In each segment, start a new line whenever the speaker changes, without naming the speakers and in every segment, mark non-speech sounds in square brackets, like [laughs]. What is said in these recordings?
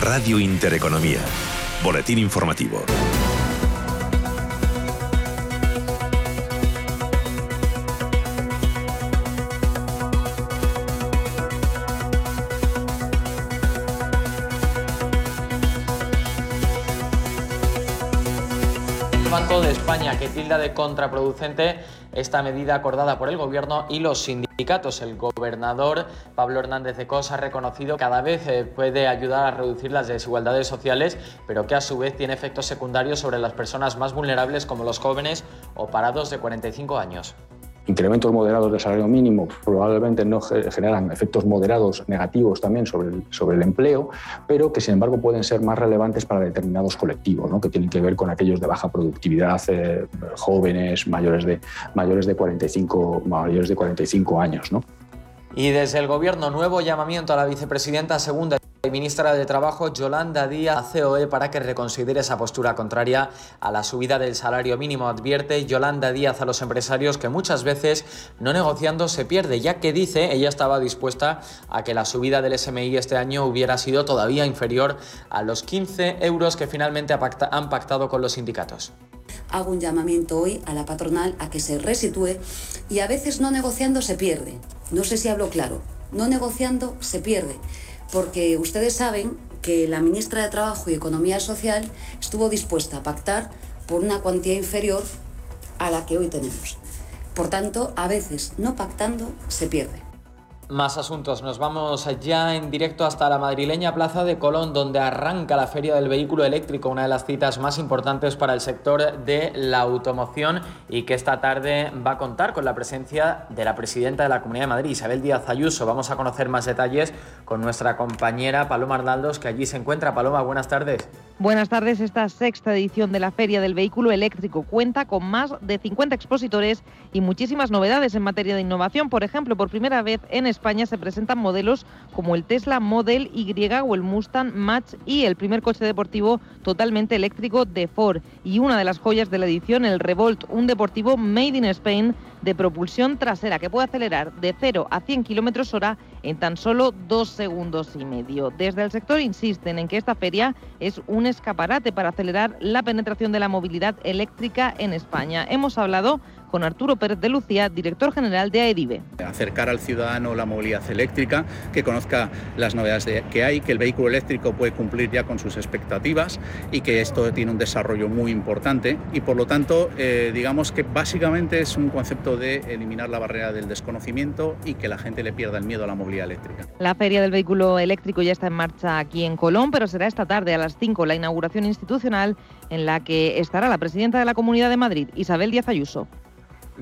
Radio Intereconomía. Boletín informativo.
España que tilda de contraproducente esta medida acordada por el Gobierno y los sindicatos. El gobernador Pablo Hernández de Cos ha reconocido que cada vez eh, puede ayudar a reducir las desigualdades sociales, pero que a su vez tiene efectos secundarios sobre las personas más vulnerables como los jóvenes o parados de 45 años
incrementos moderados del salario mínimo probablemente no generan efectos moderados negativos también sobre el, sobre el empleo, pero que sin embargo pueden ser más relevantes para determinados colectivos, ¿no? que tienen que ver con aquellos de baja productividad, eh, jóvenes, mayores de, mayores, de 45, mayores de 45 años. ¿no?
Y desde el Gobierno, nuevo llamamiento a la vicepresidenta segunda y ministra de Trabajo, Yolanda Díaz, COE, para que reconsidere esa postura contraria a la subida del salario mínimo. Advierte Yolanda Díaz a los empresarios que muchas veces no negociando se pierde, ya que dice ella estaba dispuesta a que la subida del SMI este año hubiera sido todavía inferior a los 15 euros que finalmente han pactado con los sindicatos
hago un llamamiento hoy a la patronal a que se resitúe y a veces no negociando se pierde. No sé si hablo claro. No negociando se pierde, porque ustedes saben que la ministra de Trabajo y Economía Social estuvo dispuesta a pactar por una cuantía inferior a la que hoy tenemos. Por tanto, a veces no pactando se pierde.
Más asuntos. Nos vamos ya en directo hasta la madrileña Plaza de Colón, donde arranca la Feria del Vehículo Eléctrico, una de las citas más importantes para el sector de la automoción y que esta tarde va a contar con la presencia de la presidenta de la Comunidad de Madrid, Isabel Díaz Ayuso. Vamos a conocer más detalles con nuestra compañera Paloma Arnaldos, que allí se encuentra. Paloma, buenas tardes.
Buenas tardes. Esta sexta edición de la Feria del Vehículo Eléctrico cuenta con más de 50 expositores y muchísimas novedades en materia de innovación. Por ejemplo, por primera vez en España se presentan modelos como el Tesla Model Y o el Mustang Match y el primer coche deportivo totalmente eléctrico de Ford. Y una de las joyas de la edición, el Revolt, un deportivo made in Spain de propulsión trasera que puede acelerar de 0 a 100 kilómetros hora en tan solo dos segundos y medio. Desde el sector insisten en que esta feria es un escaparate para acelerar la penetración de la movilidad eléctrica en España. Hemos hablado con Arturo Pérez de Lucía, director general de AEDIVE.
Acercar al ciudadano la movilidad eléctrica, que conozca las novedades que hay, que el vehículo eléctrico puede cumplir ya con sus expectativas y que esto tiene un desarrollo muy importante y por lo tanto eh, digamos que básicamente es un concepto de eliminar la barrera del desconocimiento y que la gente le pierda el miedo a la movilidad eléctrica.
La feria del vehículo eléctrico ya está en marcha aquí en Colón, pero será esta tarde a las 5 la inauguración institucional en la que estará la presidenta de la Comunidad de Madrid, Isabel Díaz Ayuso.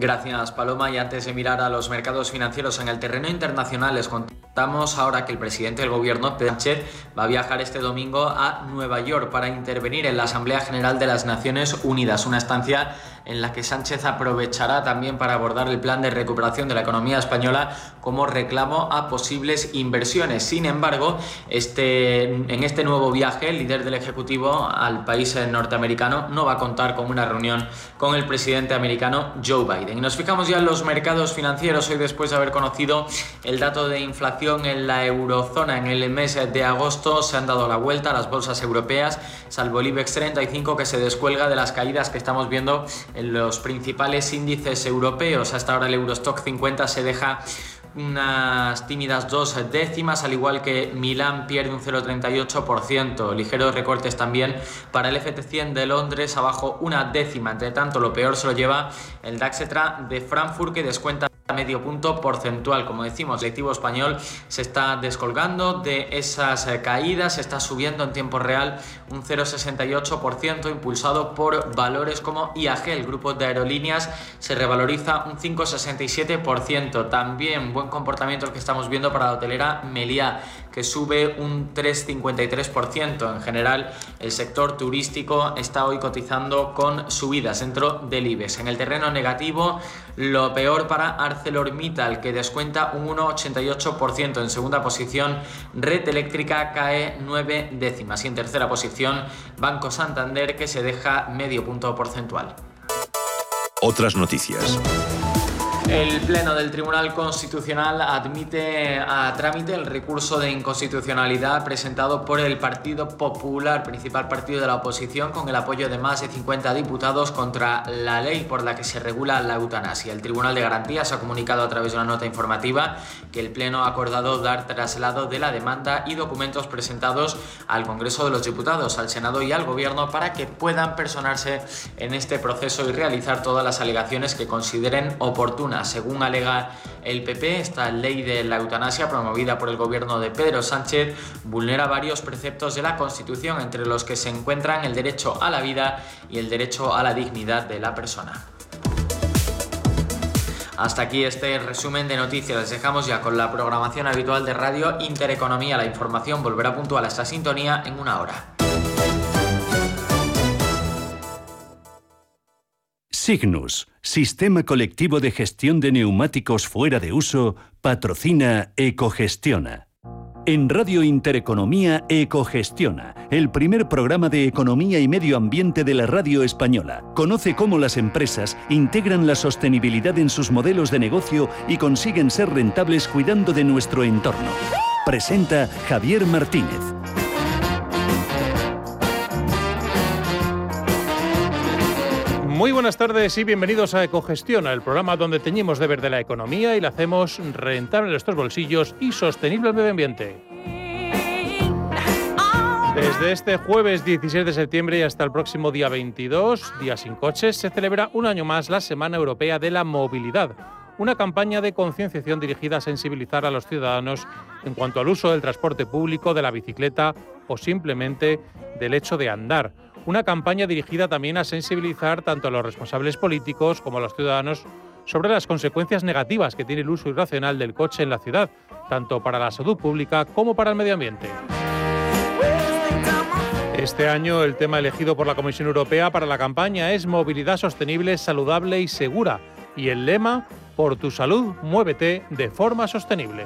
Gracias, Paloma. Y antes de mirar a los mercados financieros en el terreno internacional, les contamos ahora que el presidente del gobierno, Sánchez, va a viajar este domingo a Nueva York para intervenir en la Asamblea General de las Naciones Unidas, una estancia en la que Sánchez aprovechará también para abordar el plan de recuperación de la economía española como reclamo a posibles inversiones. Sin embargo, este, en este nuevo viaje, el líder del Ejecutivo al país norteamericano no va a contar con una reunión con el presidente americano Joe Biden. Y nos fijamos ya en los mercados financieros hoy después de haber conocido el dato de inflación en la eurozona en el mes de agosto. Se han dado la vuelta a las bolsas europeas, salvo el IBEX 35 que se descuelga de las caídas que estamos viendo en los principales índices europeos. Hasta ahora el Eurostock 50 se deja unas tímidas dos décimas, al igual que Milán pierde un 0,38%. Ligeros recortes también para el FT100 de Londres, abajo una décima. Entre tanto, lo peor se lo lleva el DAXetra de Frankfurt, que descuenta medio punto porcentual. Como decimos, el activo español se está descolgando de esas eh, caídas, está subiendo en tiempo real un 0,68%, impulsado por valores como IAG, el grupo de aerolíneas, se revaloriza un 5,67%. También buen comportamiento el que estamos viendo para la hotelera Meliá, que sube un 3,53%. En general, el sector turístico está hoy cotizando con subidas dentro del IBEX. En el terreno negativo, lo peor para ArcelorMittal, que descuenta un 1,88%. En segunda posición, Red Eléctrica cae 9 décimas. Y en tercera posición, Banco Santander, que se deja medio punto porcentual.
Otras noticias.
El Pleno del Tribunal Constitucional admite a trámite el recurso de inconstitucionalidad presentado por el Partido Popular, principal partido de la oposición, con el apoyo de más de 50 diputados contra la ley por la que se regula la eutanasia. El Tribunal de Garantías ha comunicado a través de una nota informativa que el Pleno ha acordado dar traslado de la demanda y documentos presentados al Congreso de los Diputados, al Senado y al Gobierno para que puedan personarse en este proceso y realizar todas las alegaciones que consideren oportunas según alega el PP, esta ley de la eutanasia promovida por el gobierno de Pedro Sánchez vulnera varios preceptos de la Constitución, entre los que se encuentran el derecho a la vida y el derecho a la dignidad de la persona. Hasta aquí este resumen de noticias. Les dejamos ya con la programación habitual de Radio Intereconomía. La información volverá puntual a esta sintonía en una hora.
Signus, Sistema Colectivo de Gestión de Neumáticos Fuera de Uso, patrocina Ecogestiona. En Radio Intereconomía Ecogestiona, el primer programa de economía y medio ambiente de la radio española. Conoce cómo las empresas integran la sostenibilidad en sus modelos de negocio y consiguen ser rentables cuidando de nuestro entorno. Presenta Javier Martínez.
Muy buenas tardes y bienvenidos a Ecogestiona, el programa donde teñimos de verde la economía y la hacemos rentable en nuestros bolsillos y sostenible el medio ambiente. Desde este jueves 16 de septiembre y hasta el próximo día 22, día sin coches, se celebra un año más la Semana Europea de la Movilidad, una campaña de concienciación dirigida a sensibilizar a los ciudadanos en cuanto al uso del transporte público, de la bicicleta o simplemente del hecho de andar una campaña dirigida también a sensibilizar tanto a los responsables políticos como a los ciudadanos sobre las consecuencias negativas que tiene el uso irracional del coche en la ciudad, tanto para la salud pública como para el medio ambiente. Este año el tema elegido por la Comisión Europea para la campaña es Movilidad Sostenible, Saludable y Segura y el lema Por tu salud, muévete de forma sostenible.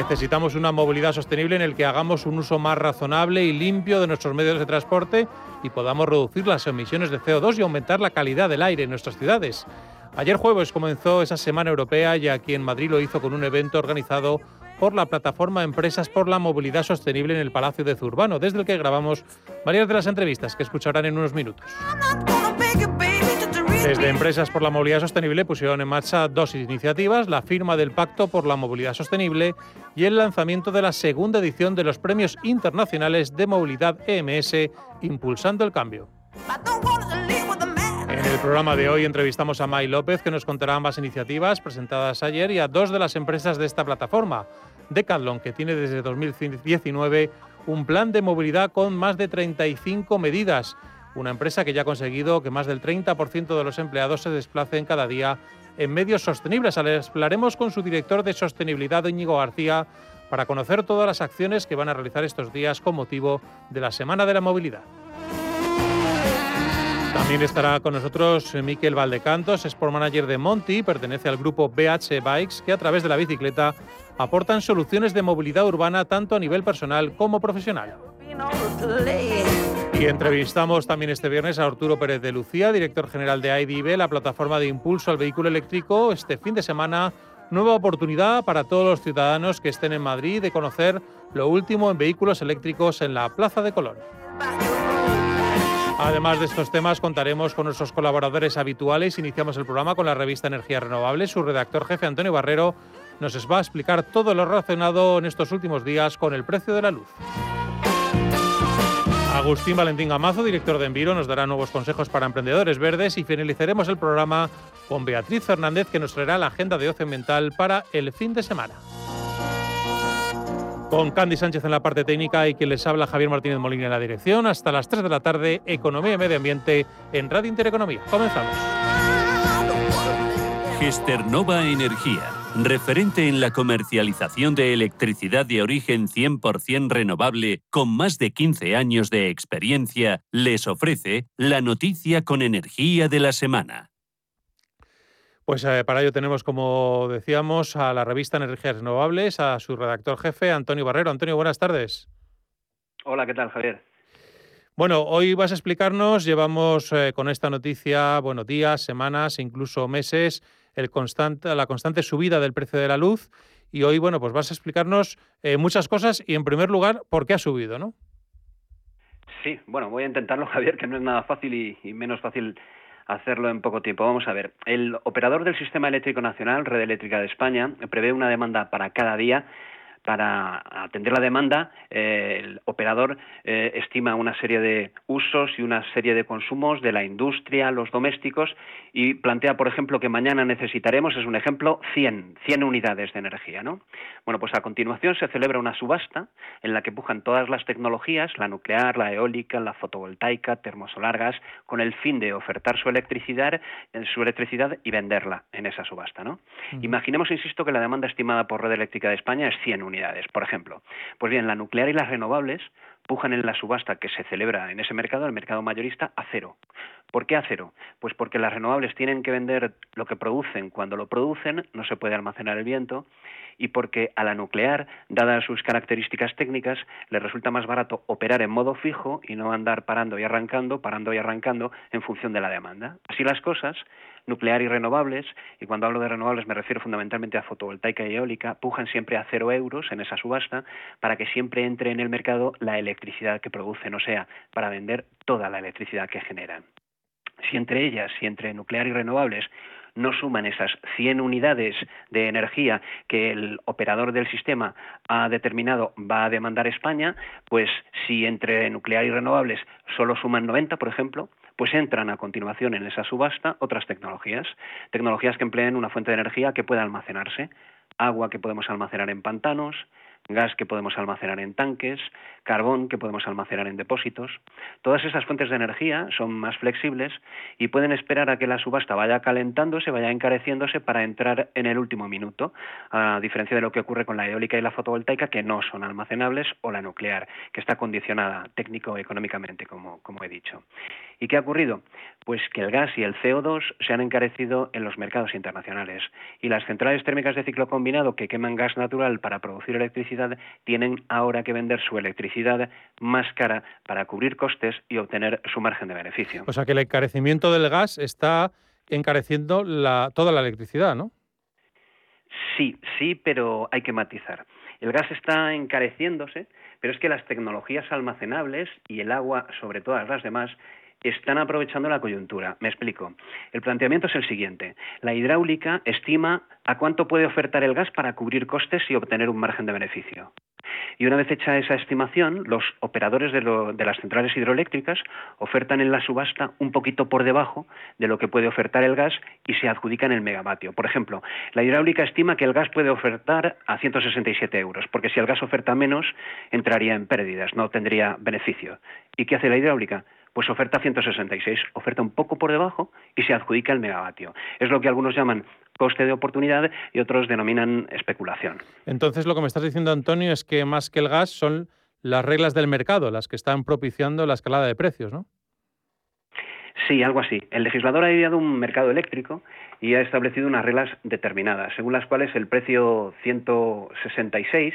Necesitamos una movilidad sostenible en el que hagamos un uso más razonable y limpio de nuestros medios de transporte y podamos reducir las emisiones de CO2 y aumentar la calidad del aire en nuestras ciudades. Ayer jueves comenzó esa Semana Europea y aquí en Madrid lo hizo con un evento organizado por la plataforma Empresas por la Movilidad Sostenible en el Palacio de Zurbano, desde el que grabamos varias de las entrevistas que escucharán en unos minutos. Desde Empresas por la Movilidad Sostenible pusieron en marcha dos iniciativas, la firma del Pacto por la Movilidad Sostenible y el lanzamiento de la segunda edición de los Premios Internacionales de Movilidad EMS, Impulsando el Cambio. En el programa de hoy entrevistamos a May López, que nos contará ambas iniciativas presentadas ayer y a dos de las empresas de esta plataforma. Decathlon, que tiene desde 2019 un plan de movilidad con más de 35 medidas una empresa que ya ha conseguido que más del 30% de los empleados se desplacen cada día en medios sostenibles. Hablaremos con su director de sostenibilidad, Íñigo García, para conocer todas las acciones que van a realizar estos días con motivo de la Semana de la Movilidad. También estará con nosotros Miquel Valdecantos, Sport Manager de Monty, pertenece al grupo BH Bikes, que a través de la bicicleta aportan soluciones de movilidad urbana tanto a nivel personal como profesional. Y entrevistamos también este viernes a Arturo Pérez de Lucía, director general de IDB, la plataforma de impulso al vehículo eléctrico. Este fin de semana, nueva oportunidad para todos los ciudadanos que estén en Madrid de conocer lo último en vehículos eléctricos en la Plaza de Colón. Además de estos temas, contaremos con nuestros colaboradores habituales. Iniciamos el programa con la revista Energía Renovable. Su redactor jefe, Antonio Barrero, nos va a explicar todo lo relacionado en estos últimos días con el precio de la luz. Agustín Valentín Gamazo, director de Enviro, nos dará nuevos consejos para emprendedores verdes y finalizaremos el programa con Beatriz Fernández, que nos traerá la agenda de ocio ambiental para el fin de semana. Con Candy Sánchez en la parte técnica y quien les habla Javier Martínez Molina en la dirección. Hasta las 3 de la tarde, Economía y Medio Ambiente en Radio Intereconomía. Comenzamos.
Gesternova Energía referente en la comercialización de electricidad de origen 100% renovable con más de 15 años de experiencia, les ofrece la noticia con energía de la semana.
Pues eh, para ello tenemos, como decíamos, a la revista Energías Renovables, a su redactor jefe, Antonio Barrero. Antonio, buenas tardes.
Hola, ¿qué tal, Javier?
Bueno, hoy vas a explicarnos, llevamos eh, con esta noticia, bueno, días, semanas, incluso meses, el constante, la constante subida del precio de la luz. Y hoy, bueno, pues vas a explicarnos eh, muchas cosas y, en primer lugar, por qué ha subido, ¿no?
Sí, bueno, voy a intentarlo, [laughs] Javier, que no es nada fácil y, menos fácil hacerlo en poco tiempo. Vamos a ver. El operador del Sistema Eléctrico Nacional, Red Eléctrica de España, prevé una demanda para cada día para atender la demanda, eh, el operador eh, estima una serie de usos y una serie de consumos de la industria, los domésticos, y plantea, por ejemplo, que mañana necesitaremos, es un ejemplo, 100, 100 unidades de energía. ¿no? Bueno, pues a continuación se celebra una subasta en la que pujan todas las tecnologías, la nuclear, la eólica, la fotovoltaica, termosolar, gas, con el fin de ofertar su electricidad, eh, su electricidad y venderla en esa subasta. ¿no? Imaginemos, insisto, que la demanda estimada por Red Eléctrica de España es 100 por ejemplo. Pues bien, la nuclear y las renovables pujan en la subasta que se celebra en ese mercado, el mercado mayorista, a cero. ¿Por qué a cero? Pues porque las renovables tienen que vender lo que producen cuando lo producen, no se puede almacenar el viento, y porque a la nuclear, dadas sus características técnicas, le resulta más barato operar en modo fijo y no andar parando y arrancando, parando y arrancando en función de la demanda. Así las cosas, nuclear y renovables, y cuando hablo de renovables me refiero fundamentalmente a fotovoltaica y eólica, pujan siempre a cero euros en esa subasta para que siempre entre en el mercado la electricidad que producen, o sea, para vender toda la electricidad que generan. Si entre ellas, si entre nuclear y renovables, no suman esas 100 unidades de energía que el operador del sistema ha determinado va a demandar España, pues si entre nuclear y renovables solo suman 90, por ejemplo, pues entran a continuación en esa subasta otras tecnologías, tecnologías que empleen una fuente de energía que pueda almacenarse, agua que podemos almacenar en pantanos, gas que podemos almacenar en tanques, carbón que podemos almacenar en depósitos. Todas esas fuentes de energía son más flexibles y pueden esperar a que la subasta vaya calentándose, vaya encareciéndose para entrar en el último minuto, a diferencia de lo que ocurre con la eólica y la fotovoltaica, que no son almacenables, o la nuclear, que está condicionada técnico-económicamente, como, como he dicho. ¿Y qué ha ocurrido? Pues que el gas y el CO2 se han encarecido en los mercados internacionales y las centrales térmicas de ciclo combinado que queman gas natural para producir electricidad tienen ahora que vender su electricidad más cara para cubrir costes y obtener su margen de beneficio.
O sea que el encarecimiento del gas está encareciendo toda la electricidad, ¿no?
Sí, sí, pero hay que matizar. El gas está encareciéndose, pero es que las tecnologías almacenables y el agua, sobre todas las demás, están aprovechando la coyuntura. Me explico. El planteamiento es el siguiente. La hidráulica estima a cuánto puede ofertar el gas para cubrir costes y obtener un margen de beneficio. Y una vez hecha esa estimación, los operadores de, las centrales hidroeléctricas ofertan en la subasta un poquito por debajo de lo que puede ofertar el gas y se adjudican el megavatio. Por ejemplo, la hidráulica estima que el gas puede ofertar a 167 euros, porque si el gas oferta menos, entraría en pérdidas, no tendría beneficio. ¿Y qué hace la hidráulica? Pues oferta 166, oferta un poco por debajo y se adjudica el megavatio. Es lo que algunos llaman coste de oportunidad y otros denominan especulación.
Entonces lo que me estás diciendo, Antonio, es que más que el gas son las reglas del mercado las que están propiciando la escalada de precios, ¿no?
Sí, algo así. El legislador ha ideado un mercado eléctrico y ha establecido unas reglas determinadas, según las cuales el precio 166,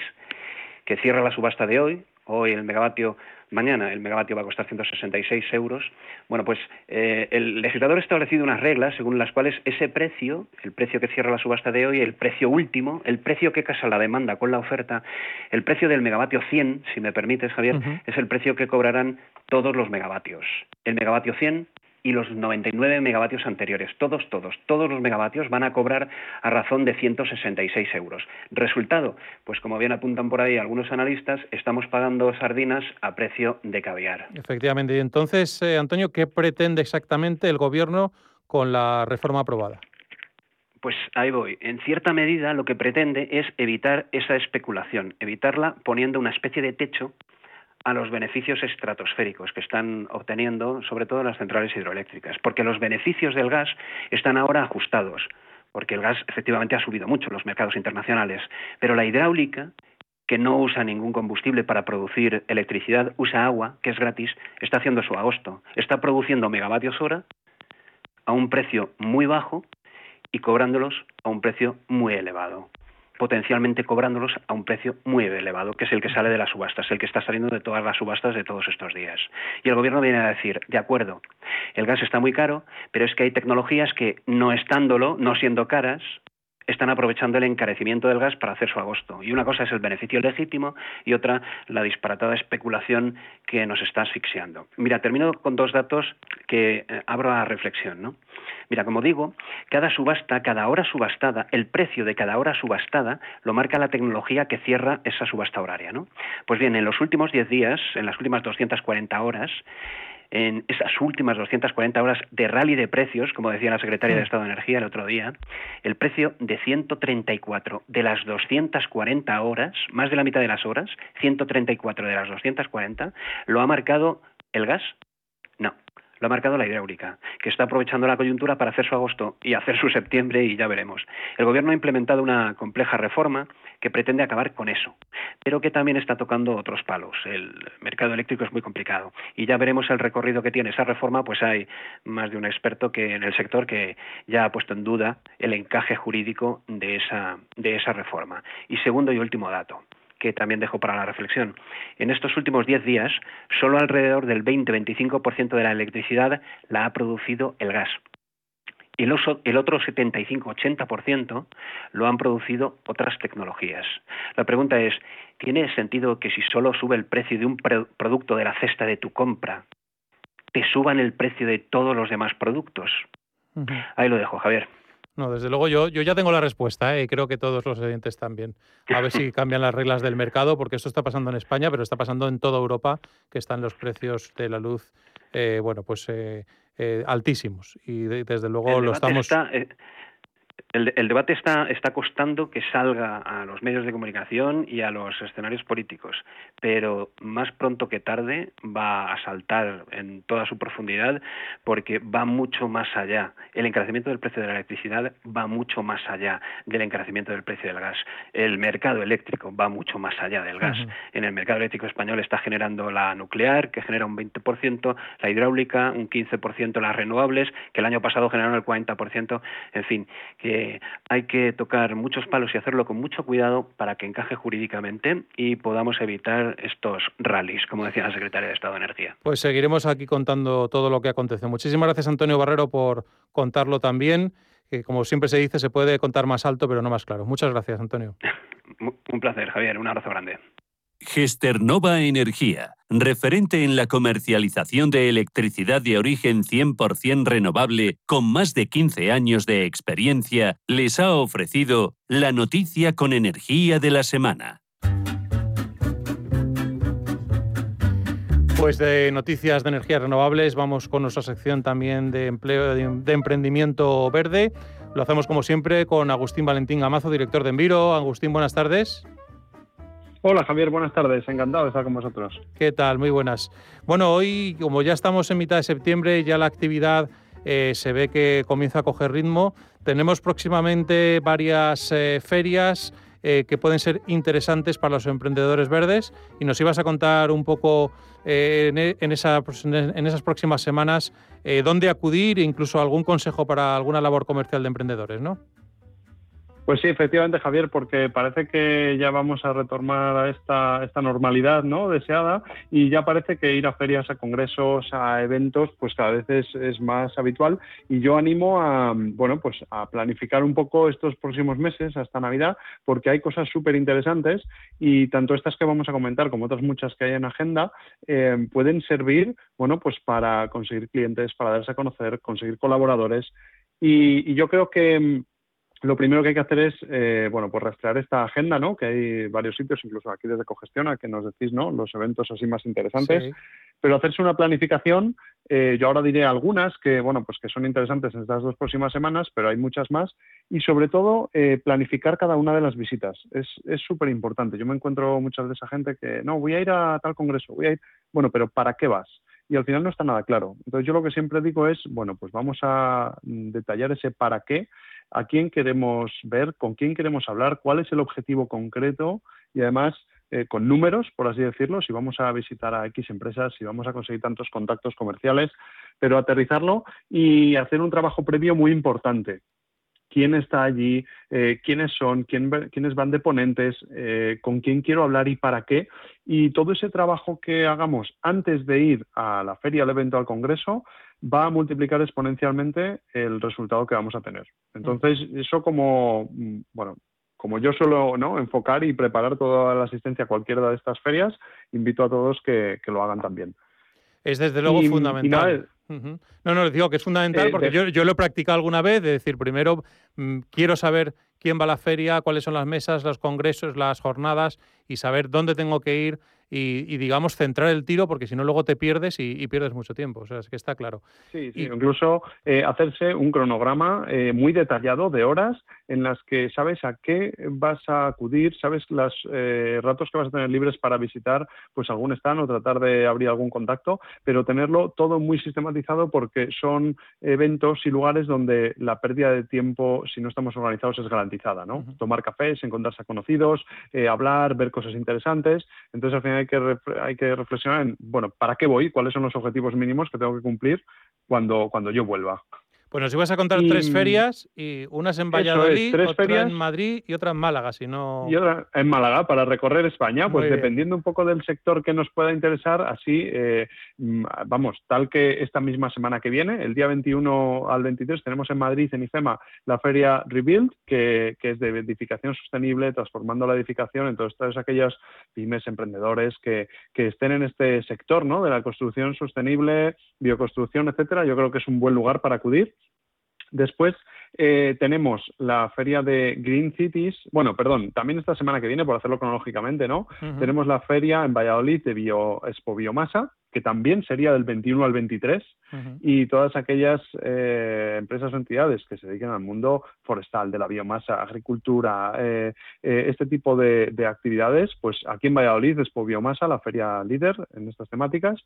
que cierra la subasta de hoy, hoy el megavatio mañana el megavatio va a costar 166 euros. Bueno, pues eh, el legislador ha establecido unas reglas según las cuales ese precio, el precio que cierra la subasta de hoy, el precio último, el precio que casa la demanda con la oferta, el precio del megavatio 100, si me permites, Javier, es el precio que cobrarán todos los megavatios. El megavatio 100 y los 99 megavatios anteriores. Todos, todos, todos los megavatios van a cobrar a razón de 166 euros. Resultado, pues como bien apuntan por ahí algunos analistas, estamos pagando sardinas a precio de caviar.
Efectivamente. Y entonces, eh, Antonio, ¿qué pretende exactamente el Gobierno con la reforma aprobada?
Pues ahí voy. En cierta medida lo que pretende es evitar esa especulación, evitarla poniendo una especie de techo a los beneficios estratosféricos que están obteniendo, sobre todo las centrales hidroeléctricas, porque los beneficios del gas están ahora ajustados, porque el gas efectivamente ha subido mucho en los mercados internacionales, pero la hidráulica, que no usa ningún combustible para producir electricidad, usa agua, que es gratis, está haciendo su agosto, está produciendo megavatios hora a un precio muy bajo y cobrándolos a un precio muy elevado. Potencialmente cobrándolos a un precio muy elevado, que es el que sale de las subastas, el que está saliendo de todas las subastas de todos estos días. Y el gobierno viene a decir, de acuerdo, el gas está muy caro, pero es que hay tecnologías que no estándolo, no siendo caras, están aprovechando el encarecimiento del gas para hacer su agosto. Y una cosa es el beneficio legítimo y otra la disparatada especulación que nos está asfixiando. Mira, termino con dos datos que eh, abro a reflexión. ¿no? Mira, como digo, cada subasta, cada hora subastada, el precio de cada hora subastada lo marca la tecnología que cierra esa subasta horaria. ¿no? Pues bien, en los últimos 10 días, en las últimas 240 horas, en esas últimas 240 horas de rally de precios, como decía la secretaria de mm. Estado de Energía el otro día, el precio de 134 de las 240 horas, más de la mitad de las horas, 134 de las 240, lo ha marcado el gas. No, lo ha marcado la hidráulica, que está aprovechando la coyuntura para hacer su agosto y hacer su septiembre y ya veremos. El Gobierno ha implementado una compleja reforma que pretende acabar con eso, pero que también está tocando otros palos. El mercado eléctrico es muy complicado y ya veremos el recorrido que tiene esa reforma, pues hay más de un experto que en el sector que ya ha puesto en duda el encaje jurídico de esa, de esa reforma. Y segundo y último dato que también dejo para la reflexión. En estos últimos 10 días, solo alrededor del 20-25% de la electricidad la ha producido el gas. Y el otro 75-80% lo han producido otras tecnologías. La pregunta es, ¿tiene sentido que si solo sube el precio de un producto de la cesta de tu compra, te suban el precio de todos los demás productos? Ahí lo dejo, Javier.
No, desde luego yo, yo ya tengo la respuesta ¿eh? y creo que todos los oyentes también. A ver si [laughs] cambian las reglas del mercado, porque esto está pasando en España, pero está pasando en toda Europa, que están los precios de la luz, eh, bueno, pues eh, altísimos. Y desde luego lo estamos...
El, debate está, está costando que salga a los medios de comunicación y a los escenarios políticos, pero más pronto que tarde va a saltar en toda su profundidad porque va mucho más allá. El encarecimiento del precio de la electricidad va mucho más allá del encarecimiento del precio del gas. El mercado eléctrico va mucho más allá del gas. En el mercado eléctrico español está generando la nuclear, que genera un 20%, la hidráulica, un 15%, las renovables, que el año pasado generaron el 40%, en fin, que hay que tocar muchos palos y hacerlo con mucho cuidado para que encaje jurídicamente y podamos evitar estos rallies, como decía la secretaria de Estado de Energía.
Pues seguiremos aquí contando todo lo que acontece. Muchísimas gracias, Antonio Barrero, por contarlo también. Que como siempre se dice, se puede contar más alto, pero no más claro. Muchas gracias, Antonio. [laughs]
Un placer, Javier. Un abrazo grande.
Gesternova Energía, referente en la comercialización de electricidad de origen 100% renovable con más de 15 años de experiencia, les ha ofrecido la noticia con energía de la semana.
Pues de noticias de energías renovables vamos con nuestra sección también de empleo de emprendimiento verde. Lo hacemos como siempre con Agustín Valentín Amazo, director de Enviro. Agustín, buenas tardes.
Hola Javier, buenas tardes, encantado de estar con vosotros.
¿Qué tal? Muy buenas. Bueno, hoy como ya estamos en mitad de septiembre, ya la actividad eh, se ve que comienza a coger ritmo. Tenemos próximamente varias eh, ferias eh, que pueden ser interesantes para los emprendedores verdes y nos ibas a contar un poco en, en, esas próximas semanas dónde acudir e incluso algún consejo para alguna labor comercial de emprendedores, ¿no?
Pues sí, efectivamente, Javier, porque parece que ya vamos a retomar a esta, normalidad ¿no? deseada y ya parece que ir a ferias, a congresos, a eventos, pues cada vez es, más habitual. Y yo animo a, bueno, pues a planificar un poco estos próximos meses hasta Navidad, porque hay cosas súper interesantes y tanto estas que vamos a comentar como otras muchas que hay en agenda eh, pueden servir, bueno, pues para conseguir clientes, para darse a conocer, conseguir colaboradores. y yo creo que lo primero que hay que hacer es, eh, bueno, pues rastrear esta agenda, ¿no? Que hay varios sitios, incluso aquí desde Cogestiona, que nos decís, ¿no? Los eventos así más interesantes. Pero hacerse una planificación, eh, yo ahora diré algunas que, bueno, pues que son interesantes en estas dos próximas semanas, pero hay muchas más. Y sobre todo, eh, planificar cada una de las visitas. Es súper importante. Yo me encuentro muchas de esa gente que, no, voy a ir a tal congreso, voy a ir, bueno, pero ¿para qué vas? Y al final no está nada claro. Entonces yo lo que siempre digo es, bueno, pues vamos a mm, detallar ese para qué a quién queremos ver, con quién queremos hablar, cuál es el objetivo concreto y además eh, con números, por así decirlo, si vamos a visitar a X empresas, si vamos a conseguir tantos contactos comerciales, pero aterrizarlo y hacer un trabajo previo muy importante quién está allí, eh, quiénes son, quién, quiénes van de ponentes, eh, con quién quiero hablar y para qué. Y todo ese trabajo que hagamos antes de ir a la feria, al evento, al congreso, va a multiplicar exponencialmente el resultado que vamos a tener. Entonces, eso como, bueno, como yo suelo ¿no? enfocar y preparar toda la asistencia a cualquiera de estas ferias, invito a todos que, lo hagan también.
Es desde luego fundamental. No, no, les digo que es fundamental eh, porque yo, yo, lo he practicado alguna vez, de decir, primero mm, quiero saber quién va a la feria, cuáles son las mesas, los congresos, las jornadas y saber dónde tengo que ir y, digamos, centrar el tiro, porque si no, luego te pierdes y, pierdes mucho tiempo. O sea, es que está claro.
Sí, sí. incluso eh, hacerse un cronograma eh, muy detallado de horas en las que sabes a qué vas a acudir, sabes los eh, ratos que vas a tener libres para visitar pues algún stand o tratar de abrir algún contacto, pero tenerlo todo muy sistematizado porque son eventos y lugares donde la pérdida de tiempo, si no estamos organizados, es garantizada, ¿no? Tomar cafés, encontrarse a conocidos, hablar, ver cosas interesantes. Entonces, al final hay que, hay que reflexionar en, bueno, ¿para qué voy? ¿Cuáles son los objetivos mínimos que tengo que cumplir cuando, cuando yo vuelva?
Bueno, si vas a contar tres ferias, y unas en Valladolid, otra en Madrid y otra en Málaga, si no...
Y otra en Málaga, para recorrer España, pues dependiendo un poco del sector que nos pueda interesar, así, eh, mm, vamos, tal que esta misma semana que viene, el día 21 al 23, tenemos en Madrid, en IFEMA, la feria Rebuild, que, es de edificación sostenible, transformando la edificación, entonces todos aquellos pymes, emprendedores que, que estén en este sector, ¿no?, de la construcción sostenible, bioconstrucción, etcétera, yo creo que es un buen lugar para acudir. Después eh, tenemos la feria de Green Cities, bueno, perdón, también esta semana que viene, por hacerlo cronológicamente, ¿no? Tenemos la feria en Valladolid de Bio, Expo Biomasa, que también sería del 21 al 23, y todas aquellas eh, empresas o entidades que se dediquen al mundo forestal, de la biomasa, agricultura, eh, este tipo de, de, actividades, pues aquí en Valladolid, Expo Biomasa, la feria líder en estas temáticas,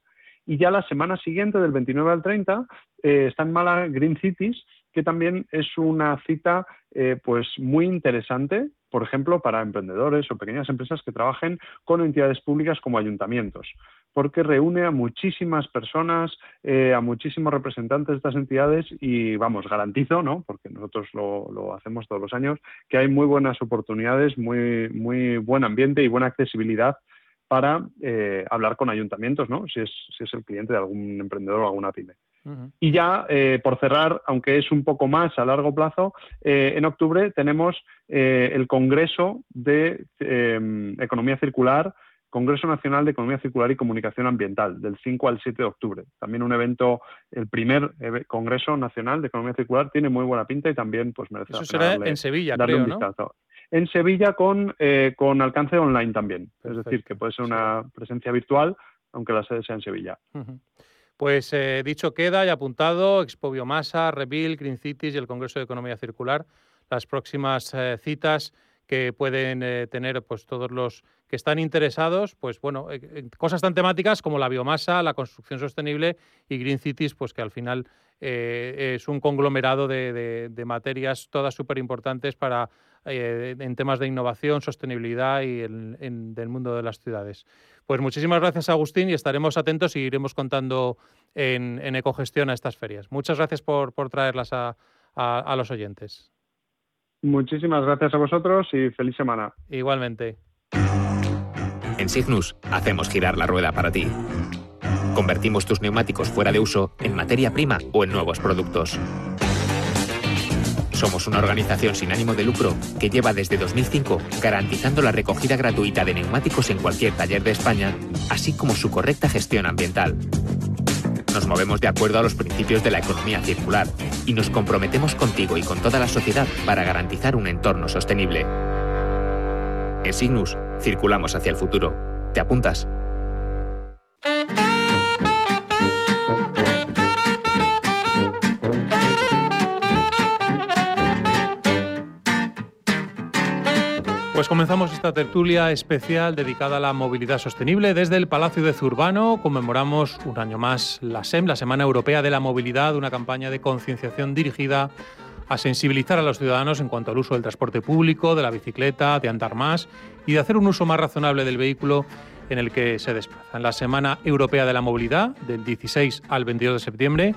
y ya la semana siguiente, del 29 al 30, está en Mala Green Cities, que también es una cita eh, pues muy interesante, por ejemplo, para emprendedores o pequeñas empresas que trabajen con entidades públicas como ayuntamientos, porque reúne a muchísimas personas, eh, a muchísimos representantes de estas entidades y, vamos, garantizo, ¿no? porque nosotros lo, hacemos todos los años, que hay muy buenas oportunidades, muy, muy buen ambiente y buena accesibilidad para eh, hablar con ayuntamientos, ¿no? Si es, si es el cliente de algún emprendedor o alguna pyme. Y ya, eh, por cerrar, aunque es un poco más a largo plazo, eh, en octubre tenemos eh, el Congreso de em, Economía Circular, Congreso Nacional de Economía Circular y Comunicación Ambiental, del 5 al 7 de octubre. También un evento, el primer Congreso Nacional de Economía Circular, tiene muy buena pinta y también pues merece
Eso será en Sevilla, creo, ¿no?
En Sevilla con, con alcance online también. Es decir, que puede ser una presencia virtual, aunque la sede sea en Sevilla.
Pues eh, dicho queda y apuntado, Expo Biomasa, Rebuild, Green Cities y el Congreso de Economía Circular, las próximas eh, citas que pueden eh, tener pues todos los que están interesados, pues bueno, cosas tan temáticas como la biomasa, la construcción sostenible y Green Cities, pues que al final es un conglomerado de, materias todas súper importantes para en temas de innovación, sostenibilidad y en, del mundo de las ciudades. Pues muchísimas gracias, Agustín, y estaremos atentos y iremos contando en, Ecogestión a estas ferias. Muchas gracias por, traerlas a, los oyentes.
Muchísimas gracias a vosotros y feliz semana.
Igualmente.
En Signus hacemos girar la rueda para ti. Convertimos tus neumáticos fuera de uso en materia prima o en nuevos productos somos una organización sin ánimo de lucro que lleva desde 2005 garantizando la recogida gratuita de neumáticos en cualquier taller de España, así como su correcta gestión ambiental. Nos movemos de acuerdo a los principios de la economía circular y nos comprometemos contigo y con toda la sociedad para garantizar un entorno sostenible. En Signus, circulamos hacia el futuro. ¿Te apuntas?
Pues comenzamos esta tertulia especial dedicada a la movilidad sostenible. Desde el Palacio de Zurbano conmemoramos un año más la SEM, la Semana Europea de la Movilidad, una campaña de concienciación dirigida a sensibilizar a los ciudadanos en cuanto al uso del transporte público, de la bicicleta, de andar más y de hacer un uso más razonable del vehículo en el que se desplaza. En la Semana Europea de la Movilidad, del 16 al 22 de septiembre,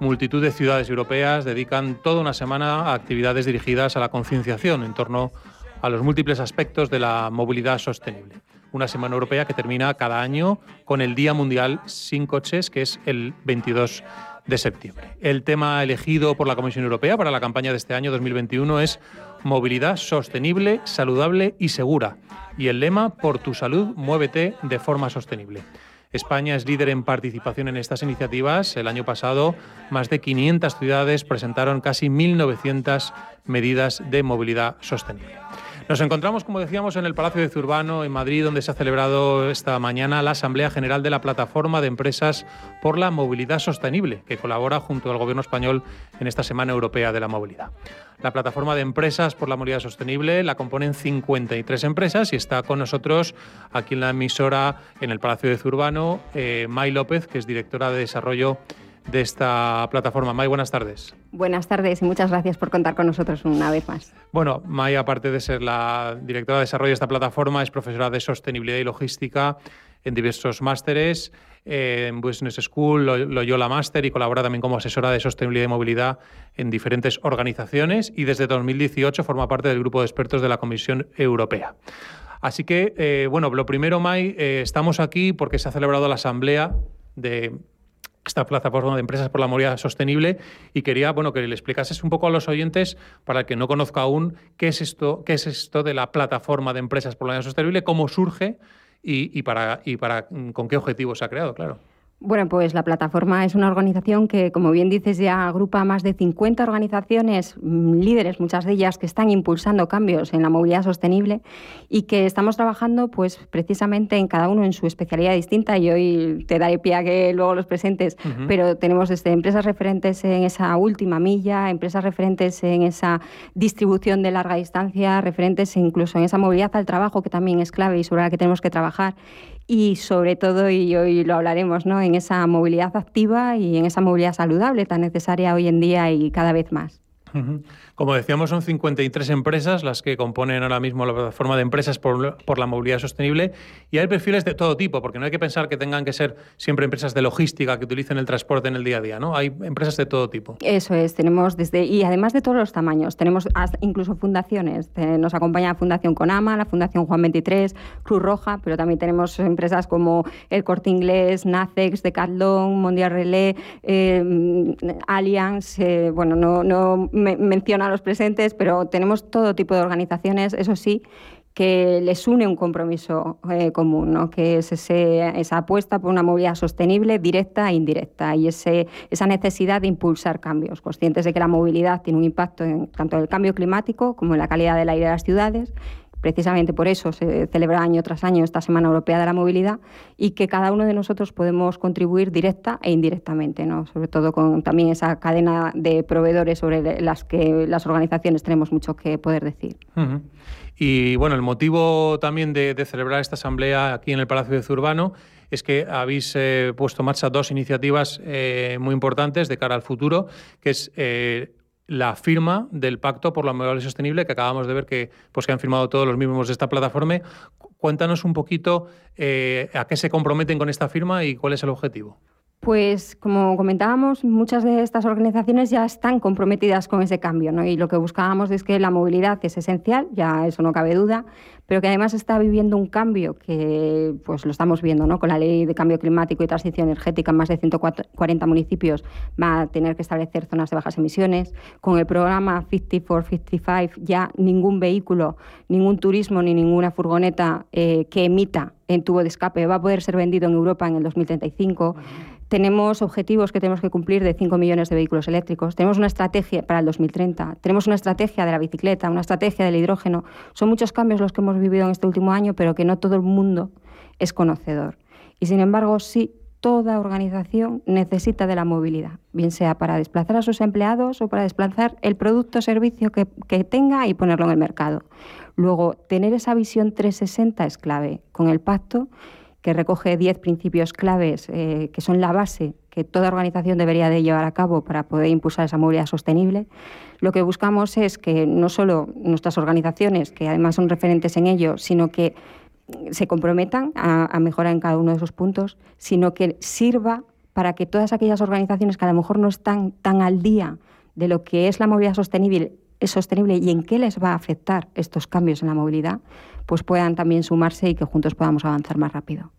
multitud de ciudades europeas dedican toda una semana a actividades dirigidas a la concienciación en torno a los múltiples aspectos de la movilidad sostenible. Una semana europea que termina cada año con el Día Mundial sin Coches, que es el 22 de septiembre. El tema elegido por la Comisión Europea para la campaña de este año 2021 es movilidad sostenible, saludable y segura. Y el lema, por tu salud, muévete de forma sostenible. España es líder en participación en estas iniciativas. El año pasado, más de 500 ciudades presentaron casi 1.900 medidas de movilidad sostenible. Nos encontramos, como decíamos, en el Palacio de Zurbano, en Madrid, donde se ha celebrado esta mañana la Asamblea General de la Plataforma de Empresas por la Movilidad Sostenible, que colabora junto al Gobierno español en esta Semana Europea de la Movilidad. La Plataforma de Empresas por la Movilidad Sostenible la componen 53 empresas y está con nosotros aquí en la emisora, en el Palacio de Zurbano, eh, May López, que es directora de Desarrollo de esta plataforma. May, buenas tardes.
Buenas tardes y muchas gracias por contar con nosotros una vez más.
Bueno, May, aparte de ser la directora de desarrollo de esta plataforma, es profesora de sostenibilidad y logística en diversos másteres, en Business School, Loyola Master y colabora también como asesora de sostenibilidad y movilidad en diferentes organizaciones y desde 2018 forma parte del grupo de expertos de la Comisión Europea. Así que, eh, bueno, lo primero, May, eh, estamos aquí porque se ha celebrado la asamblea de esta plataforma de empresas por la movilidad sostenible y quería bueno que le explicases un poco a los oyentes para el que no conozca aún qué es esto qué es esto de la plataforma de empresas por la movilidad sostenible cómo surge y, y para y para con qué objetivo se ha creado claro
bueno, pues la plataforma es una organización que, como bien dices, ya agrupa más de 50 organizaciones mm, líderes, muchas de ellas que están impulsando cambios en la movilidad sostenible y que estamos trabajando, pues precisamente en cada uno en su especialidad distinta. Y hoy te daré pie a que luego los presentes, pero tenemos desde empresas referentes en esa última milla, empresas referentes en esa distribución de larga distancia, referentes incluso en esa movilidad al trabajo que también es clave y sobre la que tenemos que trabajar y sobre todo, y hoy lo hablaremos, ¿no? en esa movilidad activa y en esa movilidad saludable tan necesaria hoy en día y cada vez más.
Como decíamos, son 53 empresas las que componen ahora mismo la plataforma de empresas por, la movilidad sostenible y hay perfiles de todo tipo, porque no hay que pensar que tengan que ser siempre empresas de logística que utilicen el transporte en el día a día, ¿no? Hay empresas de todo tipo.
Eso es, tenemos desde, y además de todos los tamaños, tenemos incluso fundaciones, nos acompaña la Fundación Conama, la Fundación Juan 23, Cruz Roja, pero también tenemos empresas como el Corte Inglés, Nacex, Decathlon, Mondial Relé, eh, Allianz, eh, bueno, no, no menciona los presentes, pero tenemos todo tipo de organizaciones, eso sí, que les une un compromiso eh, común, ¿no? que es esa apuesta por una movilidad sostenible, directa e indirecta, y ese, esa necesidad de impulsar cambios, conscientes de que la movilidad tiene un impacto en, tanto en el cambio climático como en la calidad del aire de las ciudades, Precisamente por eso se celebra año tras año esta Semana Europea de la Movilidad y que cada uno de nosotros podemos contribuir directa e indirectamente, ¿no? sobre todo con también esa cadena de proveedores sobre las que las organizaciones tenemos mucho que poder decir.
Y bueno, el motivo también de, celebrar esta asamblea aquí en el Palacio de Zurbano es que habéis eh, puesto en marcha dos iniciativas eh, muy importantes de cara al futuro, que es eh, la firma del Pacto por la Movilidad Sostenible que acabamos de ver que, pues, que han firmado todos los miembros de esta plataforma. Cuéntanos un poquito eh, a qué se comprometen con esta firma y cuál es el objetivo.
Pues como comentábamos, muchas de estas organizaciones ya están comprometidas con ese cambio ¿no? y lo que buscábamos es que la movilidad es esencial, ya eso no cabe duda, pero que además está viviendo un cambio que pues lo estamos viendo ¿no? con la ley de cambio climático y transición energética, más de 140 municipios va a tener que establecer zonas de bajas emisiones, con el programa 50 for 55 ya ningún vehículo, ningún turismo ni ninguna furgoneta eh, que emita en tubo de escape va a poder ser vendido en Europa en el 2035. Tenemos objetivos que tenemos que cumplir de 5 millones de vehículos eléctricos. Tenemos una estrategia para el 2030. Tenemos una estrategia de la bicicleta, una estrategia del hidrógeno. Son muchos cambios los que hemos vivido en este último año, pero que no todo el mundo es conocedor. Y sin embargo, sí, toda organización necesita de la movilidad, bien sea para desplazar a sus empleados o para desplazar el producto o servicio que, que tenga y ponerlo en el mercado. Luego, tener esa visión 360 es clave. Con el pacto que recoge 10 principios claves eh, que son la base que toda organización debería de llevar a cabo para poder impulsar esa movilidad sostenible. Lo que buscamos es que no solo nuestras organizaciones, que además son referentes en ello, sino que se comprometan a, mejorar en cada uno de esos puntos, sino que sirva para que todas aquellas organizaciones que a lo mejor no están tan al día de lo que es la movilidad sostenible, es sostenible y en qué les va a afectar estos cambios en la movilidad, pues puedan también sumarse y que juntos podamos avanzar más rápido.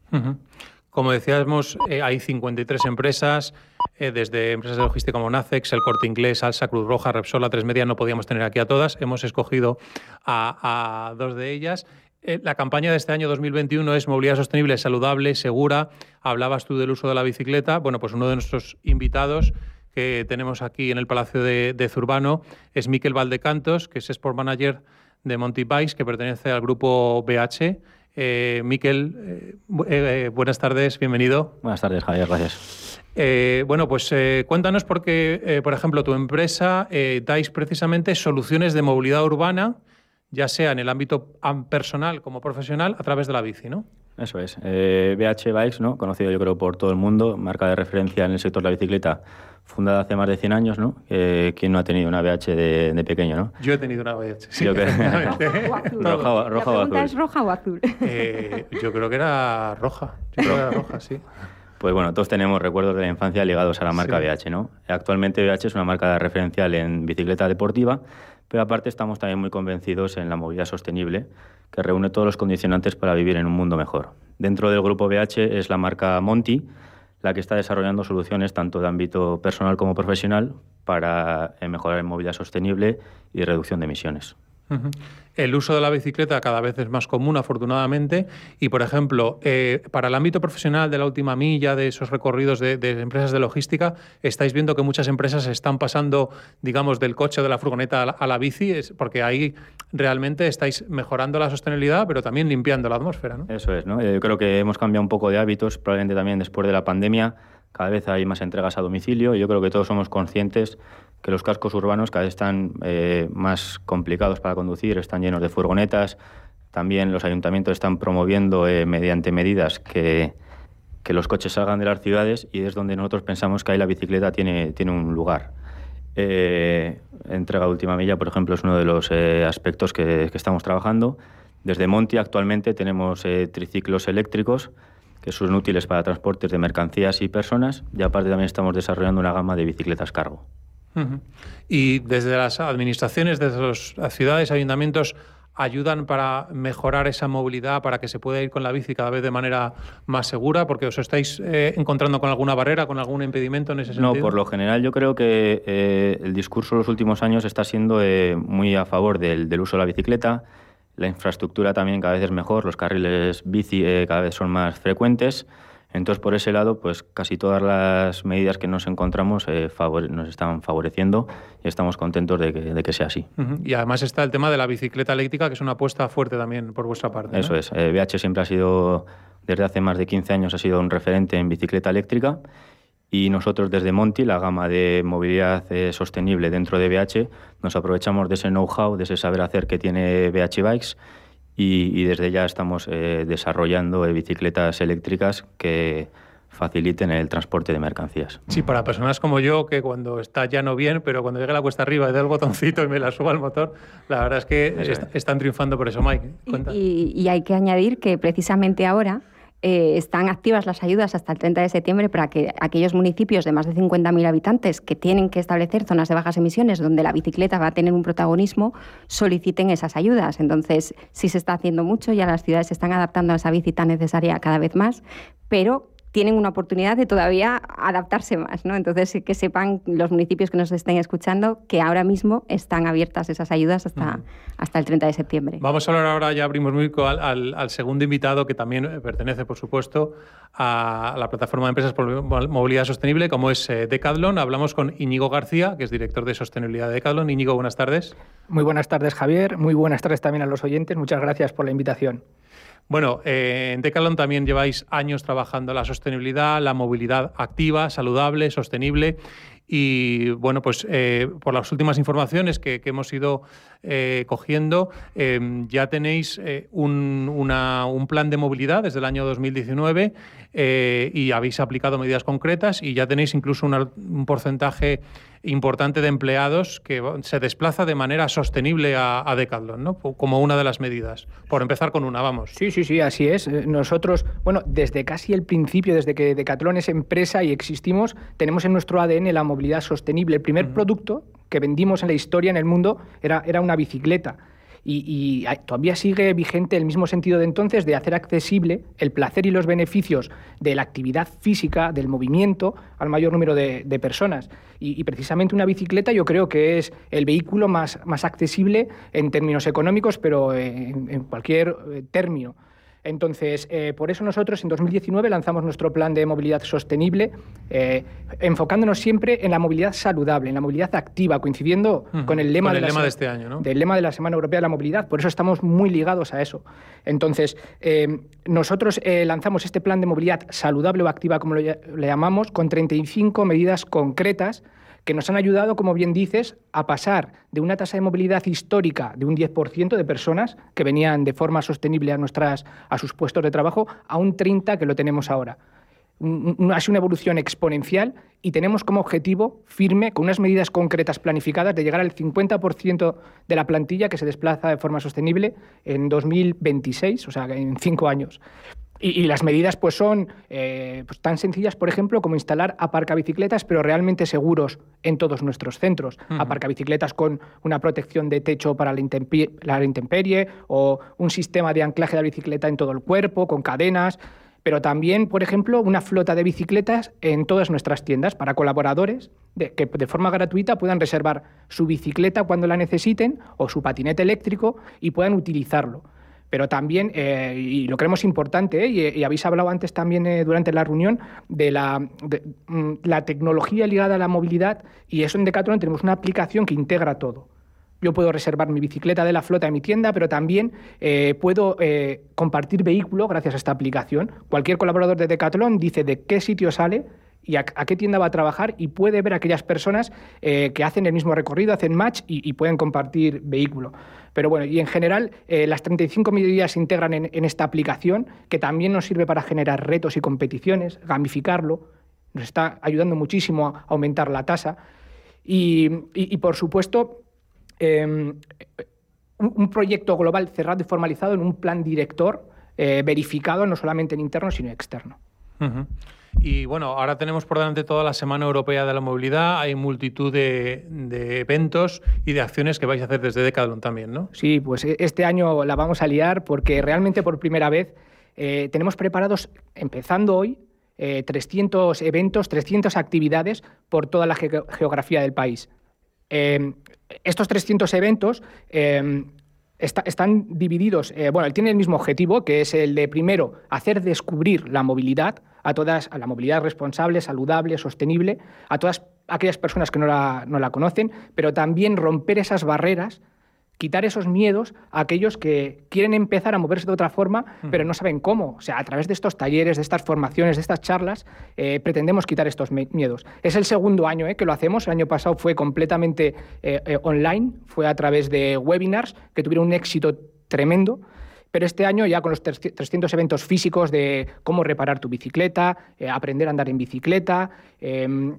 Como decíamos, eh, hay 53 empresas, eh, desde empresas de logística como Nacex, el Corte Inglés, Alsa, Cruz Roja, Repsol, Tres Media, no podíamos tener aquí a todas. Hemos escogido a, dos de ellas. Eh, la campaña de este año 2021 es movilidad sostenible, saludable, segura. Hablabas tú del uso de la bicicleta. Bueno, pues uno de nuestros invitados que tenemos aquí en el Palacio de, Zurbano es Miquel Valdecantos, que es Sport Manager de Monty Bikes, que pertenece al grupo BH eh, Miquel, eh, eh, buenas tardes, bienvenido.
Buenas tardes, Javier, gracias.
bueno, pues cuéntanos porque, por ejemplo, tu empresa dais precisamente soluciones de movilidad urbana, ya sea en el ámbito personal como profesional, a través de la bici, ¿no?
Eso es. BH Bikes, ¿no? conocido yo creo por todo el mundo, marca de referencia en el sector de la bicicleta fundada hace más de 100 años, ¿no? ¿Quién no ha tenido una BH de, pequeño, no?
Yo he tenido una BH, sí.
Yo [laughs] roja, roja o azul. ¿Es roja o azul?
Eh, yo creo que era roja. Yo creo que era roja, sí.
Pues bueno, todos tenemos recuerdos de la infancia ligados a la marca BH, ¿no? Actualmente BH es una marca referencial en bicicleta deportiva, pero aparte estamos también muy convencidos en la movilidad sostenible, que reúne todos los condicionantes para vivir en un mundo mejor. Dentro del grupo BH es la marca Monty, la que está desarrollando soluciones tanto de ámbito personal como profesional para eh, mejorar en movilidad sostenible y reducción de emisiones.
El uso de la bicicleta cada vez es más común, afortunadamente, y, por ejemplo, eh, para el ámbito profesional de la última milla, de esos recorridos de, empresas de logística, estáis viendo que muchas empresas están pasando, digamos, del coche o de la furgoneta a la, bici, es porque ahí realmente estáis mejorando la sostenibilidad, pero también limpiando la atmósfera. ¿no?
Eso es, ¿no? Eh, yo creo que hemos cambiado un poco de hábitos, probablemente también después de la pandemia, cada vez hay más entregas a domicilio, y yo creo que todos somos conscientes que los cascos urbanos cada vez están eh, más complicados para conducir, están llenos de furgonetas. También los ayuntamientos están promoviendo eh, mediante medidas que, que, los coches salgan de las ciudades y es donde nosotros pensamos que ahí la bicicleta tiene, tiene un lugar. Eh, entrega de última milla, por ejemplo, es uno de los aspectos que, que, estamos trabajando. Desde Monti actualmente tenemos triciclos eléctricos que son útiles para transportes de mercancías y personas y aparte también estamos desarrollando una gama de bicicletas cargo.
Y desde las administraciones, desde las ciudades, ayuntamientos, ayudan para mejorar esa movilidad, para que se pueda ir con la bici cada vez de manera más segura? Porque os estáis eh, encontrando con alguna barrera, con algún impedimento en ese sentido.
No, por lo general yo creo que eh, el discurso en los últimos años está siendo eh, muy a favor del, del, uso de la bicicleta. La infraestructura también cada vez es mejor, los carriles bici cada vez son más frecuentes. Entonces, por ese lado, pues casi todas las medidas que nos encontramos eh, nos están favoreciendo y estamos contentos de que, sea así.
Y además está el tema de la bicicleta eléctrica, que es una apuesta fuerte también por vuestra parte.
Eso es. BH eh, siempre ha sido, desde hace más de 15 años, ha sido un referente en bicicleta eléctrica. Y nosotros desde Monti, la gama de movilidad eh, sostenible dentro de BH, nos aprovechamos de ese know-how, de ese saber hacer que tiene BH Bikes y, desde ya estamos eh, desarrollando eh, bicicletas eléctricas que faciliten el transporte de mercancías.
Sí, para personas como yo, que cuando está llano bien, pero cuando llega la cuesta arriba y da el botoncito y me la suba al motor, la verdad es que están triunfando por eso, Mike.
y, hay que añadir que precisamente ahora eh, están activas las ayudas hasta el 30 de septiembre para que aquellos municipios de más de 50.000 habitantes que tienen que establecer zonas de bajas emisiones donde la bicicleta va a tener un protagonismo soliciten esas ayudas. Entonces, sí se está haciendo mucho, ya las ciudades se están adaptando a esa bici necesaria cada vez más, pero tienen una oportunidad de todavía adaptarse más, ¿no? Entonces, que sepan los municipios que nos estén escuchando que ahora mismo están abiertas esas ayudas hasta, hasta el 30 de septiembre.
Vamos a hablar ahora, ya abrimos muy al, al, segundo invitado, que también eh, pertenece, por supuesto, a la plataforma de empresas por movilidad sostenible, como es eh, Decathlon. Hablamos con Íñigo García, que es director de sostenibilidad de Decathlon. Íñigo, buenas tardes.
Muy buenas tardes, Javier. Muy buenas tardes también a los oyentes. Muchas gracias por la invitación.
Bueno, eh, en Decathlon también lleváis años trabajando la sostenibilidad, la movilidad activa, saludable, sostenible. Y bueno, pues eh, por las últimas informaciones que, hemos ido eh, cogiendo, em, ya tenéis eh, un, un, plan de movilidad desde el año 2019 y habéis aplicado medidas concretas y ya tenéis incluso un porcentaje importante de empleados que se desplaza de manera sostenible a, a Decathlon, ¿no? Como una de las medidas. Por empezar con una, vamos.
Sí, sí, sí, así es. Eh, nosotros, bueno, desde casi el principio, desde que Decathlon es empresa y existimos, tenemos en nuestro ADN la movilidad sostenible. El primer producto que vendimos en la historia en el mundo era, era una bicicleta y, todavía sigue vigente el mismo sentido de entonces de hacer accesible el placer y los beneficios de la actividad física, del movimiento, al mayor número de, personas. Y, precisamente una bicicleta yo creo que es el vehículo más, más accesible en términos económicos, pero en cualquier eh, término. Entonces, eh, por eso nosotros en 2019 lanzamos nuestro plan de movilidad sostenible, eh, enfocándonos siempre en la movilidad saludable, en la movilidad activa, coincidiendo con el lema,
de, este año, ¿no?
del lema de la Semana Europea de la Movilidad. Por eso estamos muy ligados a eso. Entonces, eh, nosotros lanzamos este plan de movilidad saludable o activa, como lo, le llamamos, con 35 medidas concretas que nos han ayudado, como bien dices, a pasar de una tasa de movilidad histórica de un 10% de personas que venían de forma sostenible a, nuestras, a sus puestos de trabajo a un 30% que lo tenemos ahora. Ha sido una evolución exponencial y tenemos como objetivo firme, con unas medidas concretas planificadas, de llegar al 50% de la plantilla que se desplaza de forma sostenible en 2026, o sea, en cinco años. Y, las medidas pues son eh, pues, tan sencillas, por ejemplo, como instalar aparcabicicletas, pero realmente seguros en todos nuestros centros. Aparcabicicletas con una protección de techo para la, intemperie, o un sistema de anclaje de la bicicleta en todo el cuerpo, con cadenas pero también, por ejemplo, una flota de bicicletas en todas nuestras tiendas para colaboradores que de forma gratuita puedan reservar su bicicleta cuando la necesiten o su patinete eléctrico y puedan utilizarlo pero también, eh, y lo creemos importante, eh, y, habéis hablado antes también eh, durante la reunión, de, la, mm, la, tecnología ligada a la movilidad, y eso en Decathlon tenemos una aplicación que integra todo. Yo puedo reservar mi bicicleta de la flota en mi tienda, pero también puedo compartir vehículo gracias a esta aplicación. Cualquier colaborador de Decathlon dice de qué sitio sale y a, qué tienda va a trabajar y puede ver aquellas personas que hacen el mismo recorrido, hacen match y pueden compartir vehículo. Pero bueno, y en general eh, las 35 medidas se integran en, esta aplicación que también nos sirve para generar retos y competiciones, gamificarlo, nos está ayudando muchísimo a aumentar la tasa. Y, por supuesto, em, un, proyecto global cerrado y formalizado en un plan director eh, verificado no solamente en interno, sino externo.
Y bueno, ahora tenemos por delante toda la Semana Europea de la Movilidad, hay multitud de, eventos y de acciones que vais a hacer desde Decathlon también, ¿no?
Sí, pues e, este año la vamos a liar porque realmente por primera vez eh, tenemos preparados, empezando hoy, 300 eh, eventos, 300 actividades por toda la geografía del país. Em, estos 300 eventos em, están divididos, eh, bueno, tienen el mismo objetivo, que es el de, primero, hacer descubrir la movilidad, a todas, a la movilidad responsable, saludable, sostenible, a todas aquellas personas que no la, no la conocen, pero también romper esas barreras quitar esos miedos a aquellos que quieren empezar a moverse de otra forma, pero no saben cómo. O sea, a través de estos talleres, de estas formaciones, de estas charlas, eh, pretendemos quitar estos miedos. Es el segundo año eh, que lo hacemos. El año pasado fue completamente eh, online, fue a través de webinars que tuvieron un éxito tremendo. Pero este año ya con los 300 eventos físicos de cómo reparar tu bicicleta, aprender a andar en bicicleta, em,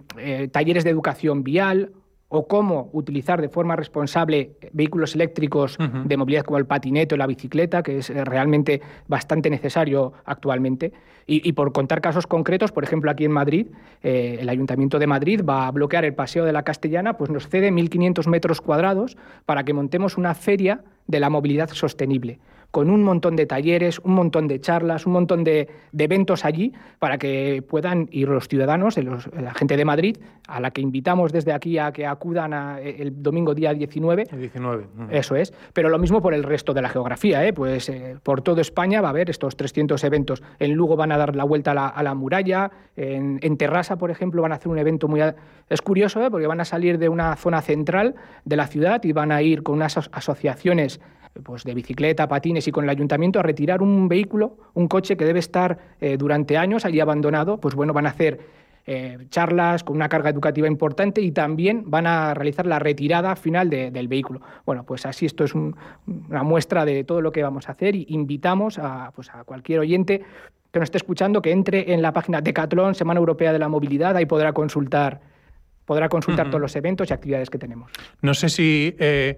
talleres de educación vial o cómo utilizar de forma responsable vehículos eléctricos de movilidad como el patinete o la bicicleta, que es eh, realmente bastante necesario actualmente. Y, por contar casos concretos, por ejemplo, aquí en Madrid, el Ayuntamiento de Madrid va a bloquear el Paseo de la Castellana, pues nos cede 1.500 metros cuadrados para que montemos una feria de la movilidad sostenible con un montón de talleres, un montón de charlas, un montón de, eventos allí para que puedan ir los ciudadanos, la gente de Madrid, a la que invitamos desde aquí a que acudan el domingo día 19.
El 19.
Eso es. Pero lo mismo por el resto de la geografía. ¿eh? Pues eh, por toda España va a haber estos 300 eventos. En Lugo van a dar la vuelta a la, muralla. En, en, Terrassa, por ejemplo, van a hacer un evento muy... Es curioso ¿eh? porque van a salir de una zona central de la ciudad y van a ir con unas asociaciones pues, de bicicleta, patines y con el ayuntamiento a retirar un vehículo, un coche que debe estar eh, durante años allí abandonado, pues bueno, van a hacer eh, charlas con una carga educativa importante y también van a realizar la retirada final del vehículo. Bueno, pues así esto es una muestra de todo lo que vamos a hacer y invitamos a, pues a cualquier oyente que nos esté escuchando que entre en la página Decathlon, Semana Europea de la Movilidad, ahí podrá consultar podrá consultar todos los eventos y actividades que tenemos.
No sé si eh,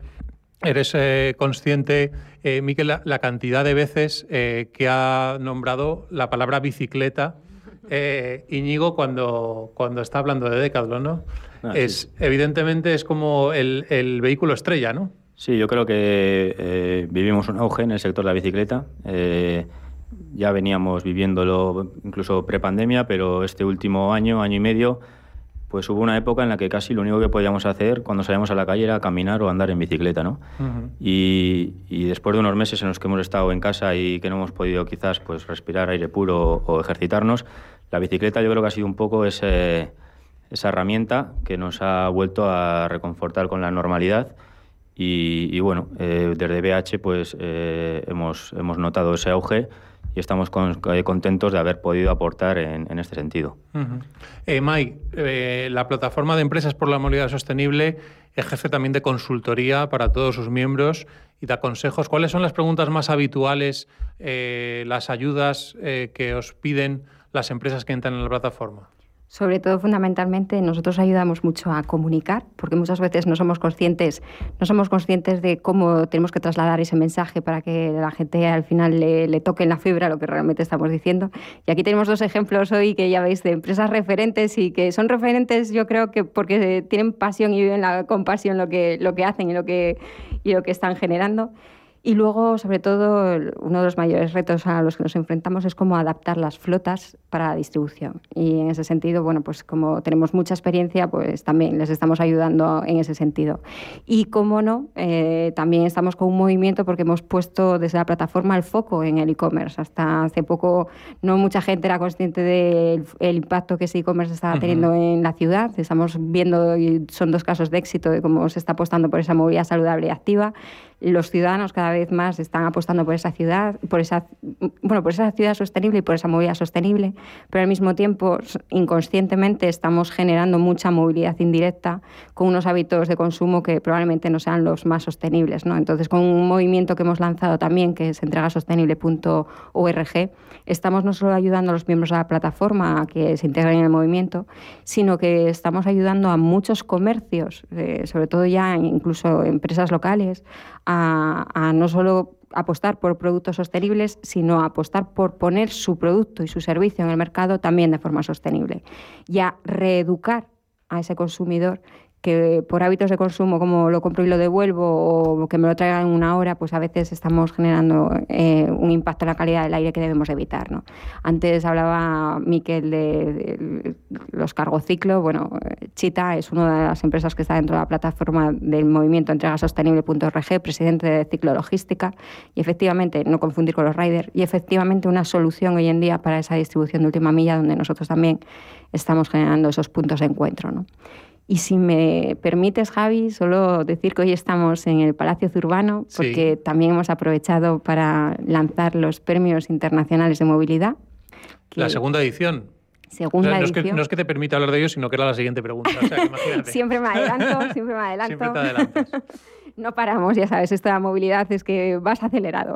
eres eh, consciente, eh, Miquel, la, cantidad de veces que ha nombrado la palabra bicicleta Íñigo cuando, cuando está hablando de Decathlon, ¿no? Ah, es, Evidentemente es como el, el, vehículo estrella, ¿no?
Sí, yo creo que vivimos un auge en el sector de la bicicleta. ya veníamos viviéndolo incluso prepandemia, pero este último año, año y medio, pues hubo una época en la que casi lo único que podíamos hacer cuando salíamos a la calle era caminar o andar en bicicleta, ¿no? y, después de unos meses en los que hemos estado en casa y que no hemos podido quizás pues respirar aire puro o, ejercitarnos, la bicicleta yo creo que ha sido un poco ese, esa herramienta que nos ha vuelto a reconfortar con la normalidad. Y, bueno, eh, desde BH pues eh, hemos, hemos notado ese auge y estamos eh, contentos de haber podido aportar en, este sentido.
Eh, la plataforma de empresas por la movilidad sostenible ejerce también de consultoría para todos sus miembros y da consejos. ¿Cuáles son las preguntas más habituales, las ayudas que os piden las empresas que entran en la plataforma?
Sobre todo, fundamentalmente, nosotros ayudamos mucho a comunicar, porque muchas veces no somos conscientes, no somos conscientes de cómo tenemos que trasladar ese mensaje para que la gente al final le, toque en la fibra lo que realmente estamos diciendo. Y aquí tenemos dos ejemplos hoy que ya veis de empresas referentes y que son referentes, yo creo que porque tienen pasión y viven la, con pasión lo que, lo que hacen y lo que, y lo que están generando. Y luego, sobre todo, uno de los mayores retos a los que nos enfrentamos es cómo adaptar las flotas para la distribución. Y en ese sentido, bueno, pues como tenemos mucha experiencia, pues también les estamos ayudando en ese sentido. Y cómo no, eh, también estamos con un movimiento porque hemos puesto desde la plataforma el foco en el e-commerce. Hasta hace poco no mucha gente era consciente del impacto que ese e-commerce estaba teniendo en la ciudad. Estamos viendo, y son dos casos de éxito, de cómo se está apostando por esa movilidad saludable y activa los ciudadanos cada vez más están apostando por esa ciudad, por esa, bueno, por esa ciudad sostenible y por esa movilidad sostenible, pero al mismo tiempo inconscientemente estamos generando mucha movilidad indirecta con unos hábitos de consumo que probablemente no sean los más sostenibles. ¿no? Entonces, con un movimiento que hemos lanzado también, que es entregasostenible.org, estamos no solo ayudando a los miembros de la plataforma a que se integren en el movimiento, sino que estamos ayudando a muchos comercios, eh, sobre todo ya incluso empresas locales, a, no solo apostar por productos sostenibles, sino a apostar por poner su producto y su servicio en el mercado también de forma sostenible. Y a reeducar a ese consumidor que por hábitos de consumo, como lo compro y lo devuelvo, o que me lo traigan en una hora, pues a veces estamos generando eh, un impacto en la calidad del aire que debemos evitar. ¿no? Antes hablaba Miquel de, los cargociclos. Bueno, Chita es una de las empresas que está dentro de la plataforma del movimiento entregasostenible.org, presidente de Ciclo Logística, y efectivamente, no confundir con los riders, y efectivamente una solución hoy en día para esa distribución de última milla, donde nosotros también estamos generando esos puntos de encuentro. ¿no? Y si me permites, Javi, solo decir que hoy estamos en el Palacio Zurbano, porque también hemos aprovechado para lanzar los premios internacionales de movilidad.
La segunda edición.
Segunda
no. Es que, no es que te permita hablar de ellos, sino que era la siguiente pregunta. [laughs]
siempre me adelanto, [laughs] siempre me adelanto.
Siempre te adelantas. [laughs]
no paramos, ya sabes, esto de la movilidad es que vas acelerado.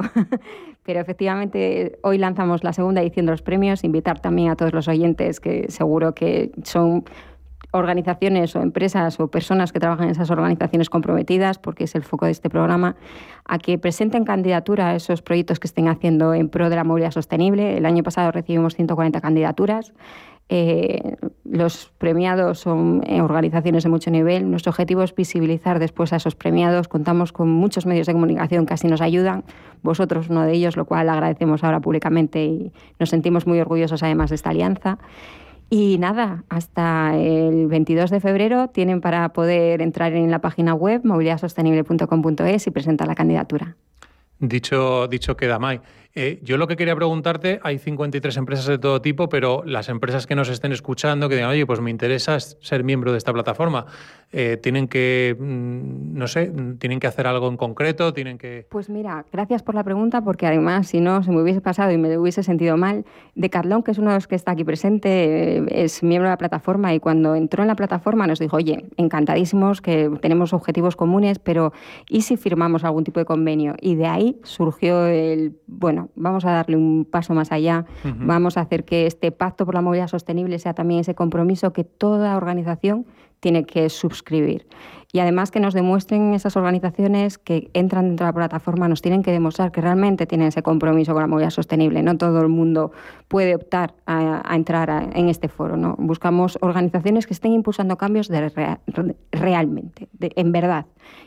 Pero efectivamente, hoy lanzamos la segunda edición de los premios. Invitar también a todos los oyentes, que seguro que son organizaciones o empresas o personas que trabajan en esas organizaciones comprometidas, porque es el foco de este programa, a que presenten candidatura a esos proyectos que estén haciendo en pro de la movilidad sostenible. El año pasado recibimos 140 candidaturas. Eh, los premiados son organizaciones de mucho nivel. Nuestro objetivo es visibilizar después a esos premiados. Contamos con muchos medios de comunicación que así nos ayudan. Vosotros uno de ellos, lo cual agradecemos ahora públicamente y nos sentimos muy orgullosos además de esta alianza. Y nada, hasta el 22 de febrero tienen para poder entrar en la página web movilidadsostenible.com.es y presentar la candidatura.
Dicho, dicho queda. Eh, yo lo que quería preguntarte, hay 53 empresas de todo tipo, pero las empresas que nos estén escuchando, que digan, oye, pues me interesa ser miembro de esta plataforma, eh, tienen que, mm, no sé, tienen que hacer algo en concreto, tienen que...
Pues mira, gracias por la pregunta, porque además, si no, se me hubiese pasado y me hubiese sentido mal, de Carlón, que es uno de los que está aquí presente, eh, es miembro de la plataforma y cuando entró en la plataforma nos dijo, oye, encantadísimos, que tenemos objetivos comunes, pero ¿y si firmamos algún tipo de convenio? Y de ahí surgió el, bueno, vamos a darle un paso más allá, vamos a hacer que este pacto por la movilidad sostenible sea también ese compromiso que toda organización tiene que suscribir. Y además que nos demuestren esas organizaciones que entran dentro de la plataforma, nos tienen que demostrar que realmente tienen ese compromiso con la movilidad sostenible. No todo el mundo puede optar a, entrar en este foro. ¿no? Buscamos organizaciones que estén impulsando cambios realmente, en verdad.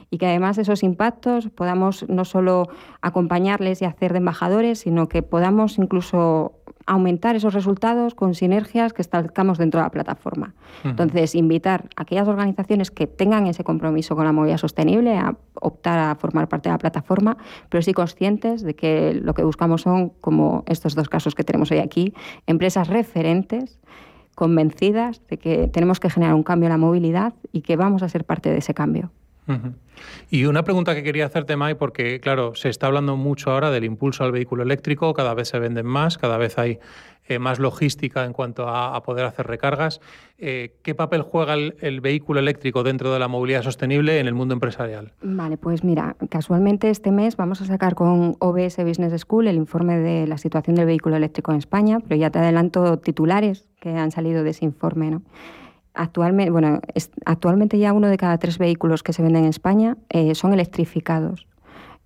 Y que además esos impactos podamos no solo acompañarles y hacer de embajadores, sino que podamos incluso aumentar esos resultados con sinergias que establezcamos dentro de la plataforma. Entonces, invitar a aquellas organizaciones que tengan ese compromiso con la movilidad sostenible a optar a formar parte de la plataforma, pero sí conscientes de que lo que buscamos son, como estos dos casos que tenemos hoy aquí, empresas referentes convencidas de que tenemos que generar un cambio en la movilidad y que vamos a ser parte de ese cambio.
Y una pregunta que quería hacerte, Mai, porque claro, se está hablando mucho ahora del impulso al vehículo eléctrico, cada vez se venden más, cada vez hay eh, más logística en cuanto a, poder hacer recargas. Eh, ¿Qué papel juega el, vehículo eléctrico dentro de la movilidad sostenible en el mundo empresarial?
Vale, pues mira, casualmente este mes vamos a sacar con OBS Business School el informe de la situación del vehículo eléctrico en España, pero ya te adelanto titulares que han salido de ese informe, ¿no? Actualmente, bueno, actualmente ya uno de cada tres vehículos que se venden en España eh, son electrificados.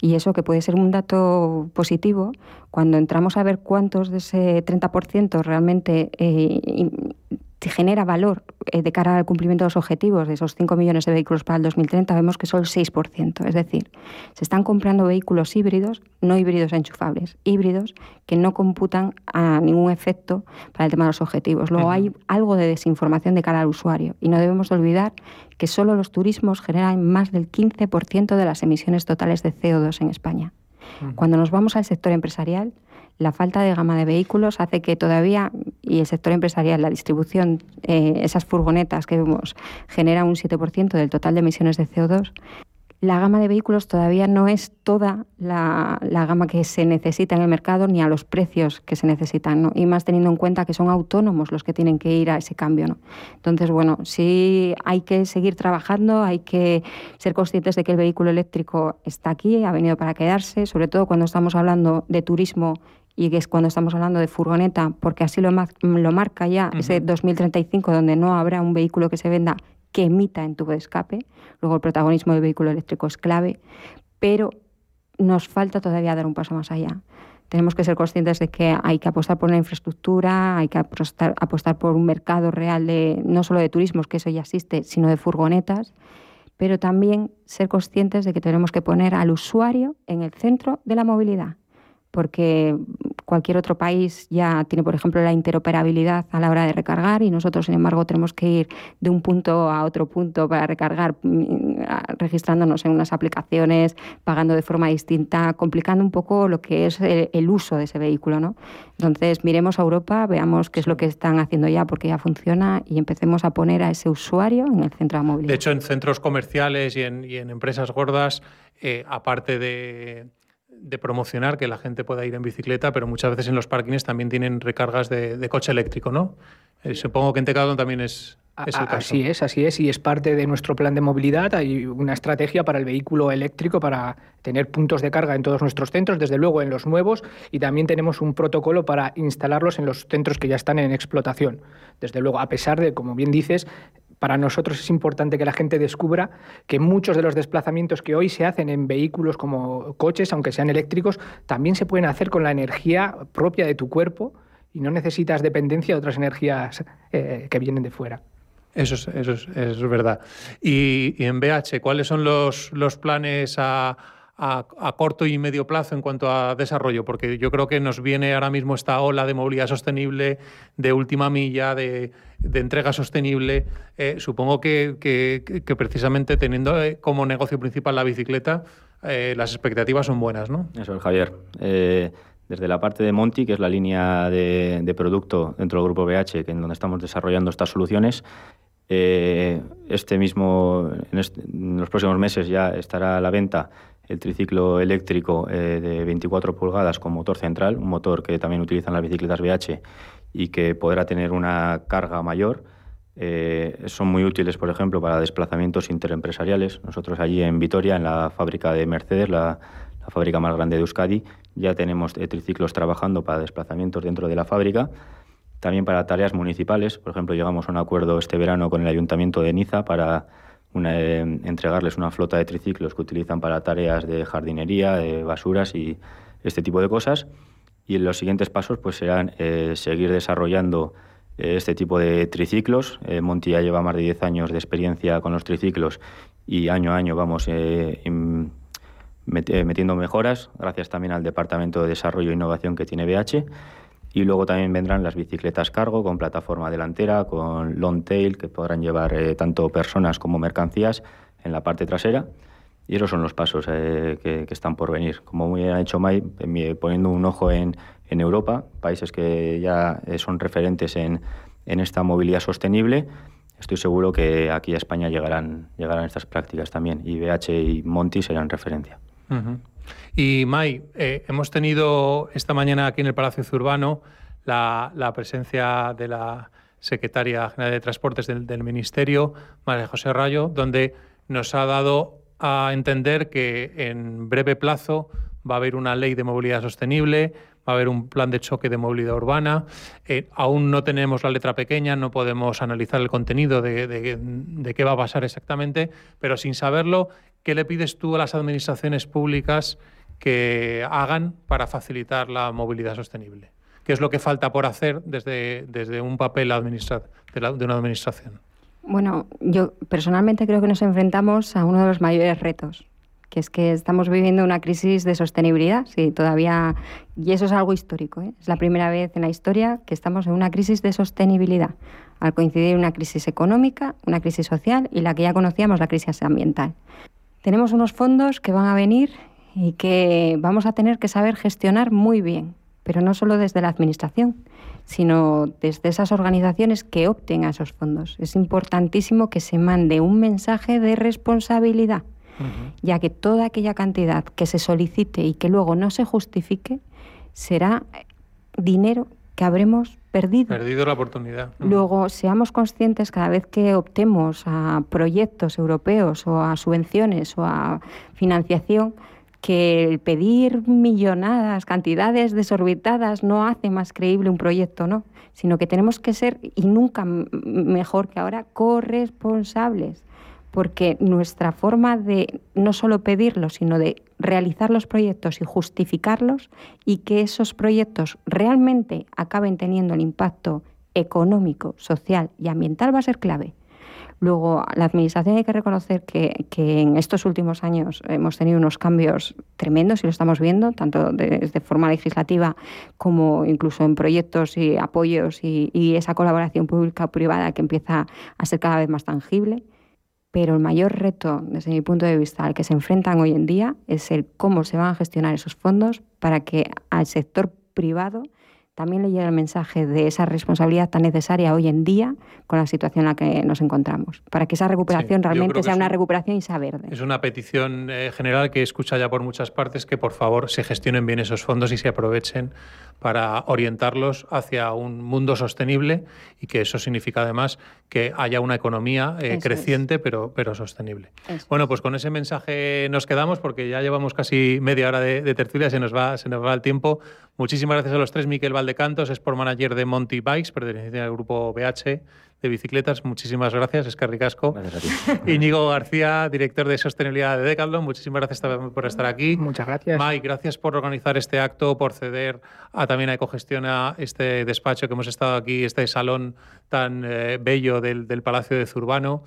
Y eso que puede ser un dato positivo, cuando entramos a ver cuántos de ese 30% realmente eh, genera valor eh, de cara al cumplimiento de los objetivos de esos 5 millones de vehículos para el 2030, vemos que son el 6%. Es decir, se están comprando vehículos híbridos, no híbridos enchufables, híbridos que no computan a ningún efecto para el tema de los objetivos. Luego hay algo de desinformación de cara al usuario y no debemos olvidar que solo los turismos generan más del 15% de las emisiones totales de CO2 en España. Cuando nos vamos al sector empresarial, la falta de gama de vehículos hace que todavía, y el sector empresarial, la distribución, eh, esas furgonetas que vemos, genera un 7% del total de emisiones de CO2, la gama de vehículos todavía no es toda la, gama que se necesita en el mercado ni a los precios que se necesitan, y más teniendo en cuenta que son autónomos los que tienen que ir a ese cambio. ¿no? Entonces, bueno, sí hay que seguir trabajando, hay que ser conscientes de que el vehículo eléctrico está aquí, ha venido para quedarse, sobre todo cuando estamos hablando de turismo y que es cuando estamos hablando de furgoneta, porque así lo, lo marca ya ese 2035, donde no habrá un vehículo que se venda que emita en tubo de escape. Luego el protagonismo del vehículo eléctrico es clave, pero nos falta todavía dar un paso más allá. Tenemos que ser conscientes de que hay que apostar por una infraestructura, hay que apostar, apostar por un mercado real de no solo de turismos, que eso ya existe, sino de furgonetas, pero también ser conscientes de que tenemos que poner al usuario en el centro de la movilidad porque cualquier otro país ya tiene, por ejemplo, la interoperabilidad a la hora de recargar y nosotros, sin embargo, tenemos que ir de un punto a otro punto para recargar, mm, registrándonos en unas aplicaciones, pagando de forma distinta, complicando un poco lo que es el, uso de ese vehículo. ¿no? Entonces, miremos a Europa, veamos qué es lo que están haciendo ya, porque ya funciona, y empecemos a poner a ese usuario en el centro de movilidad.
De hecho, en centros comerciales y en, empresas gordas, eh, aparte de de promocionar que la gente pueda ir en bicicleta, pero muchas veces en los parkings también tienen recargas de, coche eléctrico, ¿no? Eh, supongo que en Tecadón también es, el caso.
Así es, así es, y es parte de nuestro plan de movilidad. Hay una estrategia para el vehículo eléctrico para tener puntos de carga en todos nuestros centros, desde luego en los nuevos, y también tenemos un protocolo para instalarlos en los centros que ya están en explotación. Desde luego, a pesar de, como bien dices, para nosotros es importante que la gente descubra que muchos de los desplazamientos que hoy se hacen en vehículos como coches, aunque sean eléctricos, también se pueden hacer con la energía propia de tu cuerpo y no necesitas dependencia de otras energías eh, que vienen de fuera.
Eso es, eso es, verdad. Y, en BH, ¿cuáles son los, planes a, corto y medio plazo en cuanto a desarrollo? Porque yo creo que nos viene ahora mismo esta ola de movilidad sostenible, de última milla, de, entrega sostenible. Eh, supongo que, precisamente teniendo eh, como negocio principal la bicicleta, las expectativas son buenas, ¿no?
Eso es, Javier. desde la parte de Monti, que es la línea de, producto dentro del grupo BH, que en donde estamos desarrollando estas soluciones, este mismo, en, los próximos meses ya estará a la venta el triciclo eléctrico de 24 pulgadas con motor central, un motor que también utilizan las bicicletas BH y que podrá tener una carga mayor. Eh, son muy útiles, por ejemplo, para desplazamientos interempresariales. Nosotros allí en Vitoria, en la fábrica de Mercedes, la, fábrica más grande de Euskadi, ya tenemos triciclos trabajando para desplazamientos dentro de la fábrica. También para tareas municipales, por ejemplo, llegamos a un acuerdo este verano con el Ayuntamiento de Niza para eh, entregarles una flota de triciclos que utilizan para tareas de jardinería, de basuras y este tipo de cosas. Y los siguientes pasos pues serán eh, seguir desarrollando eh, este tipo de triciclos. Eh, Monti ya lleva más de 10 años de experiencia con los triciclos y año a año vamos metiendo mejoras, gracias también al Departamento de Desarrollo e Innovación que tiene BH. Y luego también vendrán las bicicletas cargo con plataforma delantera, con long tail, que podrán llevar tanto personas como mercancías en la parte trasera. Y esos son los pasos eh, que, están por venir. Como muy bien ha hecho Mai, poniendo un ojo en, Europa, países que ya eh, son referentes en, esta movilidad sostenible, estoy seguro que aquí a España llegarán, llegarán estas prácticas también. Y BH y Monti serán referencia.
Y Mai, eh, hemos tenido esta mañana aquí en el Palacio Zurbano la, presencia de la secretaria general de Transportes del Ministerio, María José Rayo, donde nos ha dado a entender que en breve plazo va a haber una ley de movilidad sostenible, va a haber un plan de choque de movilidad urbana. Eh, aún no tenemos la letra pequeña, no podemos analizar el contenido de, qué va a pasar exactamente, pero sin saberlo, ¿qué le pides tú a las administraciones públicas que hagan para facilitar la movilidad sostenible? ¿Qué es lo que falta por hacer desde, desde un papel de una administración?
Bueno, yo personalmente creo que nos enfrentamos a uno de los mayores retos, que es que estamos viviendo una crisis de sostenibilidad, sí, todavía, y eso es algo histórico. ¿eh? Es la primera vez en la historia que estamos en una crisis de sostenibilidad, al coincidir una crisis económica, una crisis social y la que ya conocíamos, la crisis ambiental. Tenemos unos fondos que van a venir y que vamos a tener que saber gestionar muy bien, pero no solo desde la Administración, sino desde esas organizaciones que opten a esos fondos. Es importantísimo que se mande un mensaje de responsabilidad, ya que toda aquella cantidad que se solicite y que luego no se justifique será dinero que habremos perdido.
Perdido la oportunidad.
Luego, seamos conscientes cada vez que optemos a proyectos europeos o a subvenciones o a financiación, que el pedir millonadas, cantidades desorbitadas, no hace más creíble un proyecto, ¿no? Sino que tenemos que ser, y nunca mejor que ahora, corresponsables. Porque nuestra forma de no solo pedirlos, sino de realizar los proyectos y justificarlos, y que esos proyectos realmente acaben teniendo el impacto económico, social y ambiental va a ser clave. Luego, la Administración hay que reconocer que, en estos últimos años hemos tenido unos cambios tremendos y lo estamos viendo, tanto desde forma legislativa como incluso en proyectos y apoyos y, esa colaboración pública-privada que empieza a ser cada vez más tangible. Pero el mayor reto, desde mi punto de vista, al que se enfrentan hoy en día es el cómo se van a gestionar esos fondos para que al sector privado también le llega el mensaje de esa responsabilidad tan necesaria hoy en día con la situación en la que nos encontramos, para que esa recuperación realmente sea una recuperación y sea verde.
Es una petición eh, general que escucha ya por muchas partes que por favor se gestionen bien esos fondos y se aprovechen para orientarlos hacia un mundo sostenible y que eso significa además que haya una economía eh, creciente pero, pero sostenible. bueno, pues con ese mensaje nos quedamos porque ya llevamos casi media hora de, tertulia, se nos, va, se nos va el tiempo. Muchísimas gracias a los tres. Miquel Valdecantos, Sport Manager de Monty Bikes, perteneciente al grupo BH de bicicletas. Muchísimas gracias, es Gracias a ti. [laughs] Íñigo García, director de sostenibilidad de Decathlon. Muchísimas gracias por estar aquí.
Muchas gracias.
Mike, gracias por organizar este acto, por ceder a, también a Ecogestión a este despacho que hemos estado aquí, este salón tan eh, bello del, Palacio de Zurbano.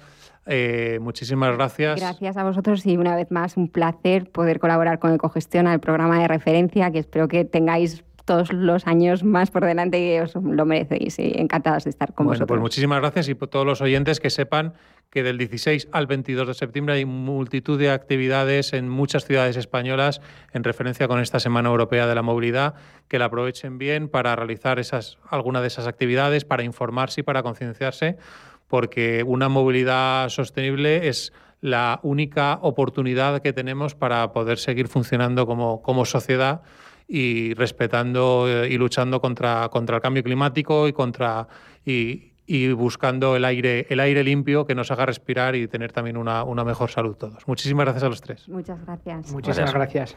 Eh, muchísimas gracias.
Gracias a vosotros y una vez más un placer poder colaborar con Ecogestión al programa de referencia que espero que tengáis todos los años más por delante y os lo merecéis. Y encantadas de estar con
bueno,
vosotros.
Pues muchísimas gracias y por todos los oyentes que sepan que del 16 al 22 de septiembre hay multitud de actividades en muchas ciudades españolas en referencia con esta Semana Europea de la Movilidad, que la aprovechen bien para realizar esas, alguna de esas actividades, para informarse y para concienciarse, porque una movilidad sostenible es la única oportunidad que tenemos para poder seguir funcionando como, como sociedad y respetando eh, y luchando contra, contra el cambio climático y contra y, y buscando el aire, el aire limpio que nos haga respirar y tener también una, una mejor salud todos. Muchísimas gracias a los tres.
Muchas gracias.
Muchísimas gracias.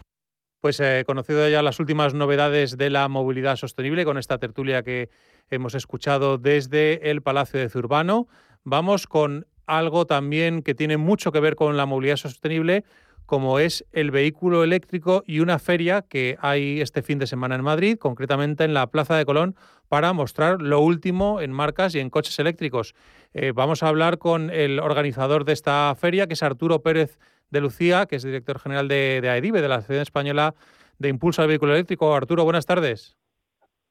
Pues eh, conocido ya las últimas novedades de la movilidad sostenible con esta tertulia que hemos escuchado desde el Palacio de Zurbano, vamos con algo también que tiene mucho que ver con la movilidad sostenible, como es el vehículo eléctrico y una feria que hay este fin de semana en Madrid, concretamente en la Plaza de Colón, para mostrar lo último en marcas y en coches eléctricos. Eh, vamos a hablar con el organizador de esta feria, que es Arturo Pérez de Lucía, que es director general de, de AEDIVE, de la Asociación Española de Impulso al Vehículo Eléctrico. Arturo, buenas tardes.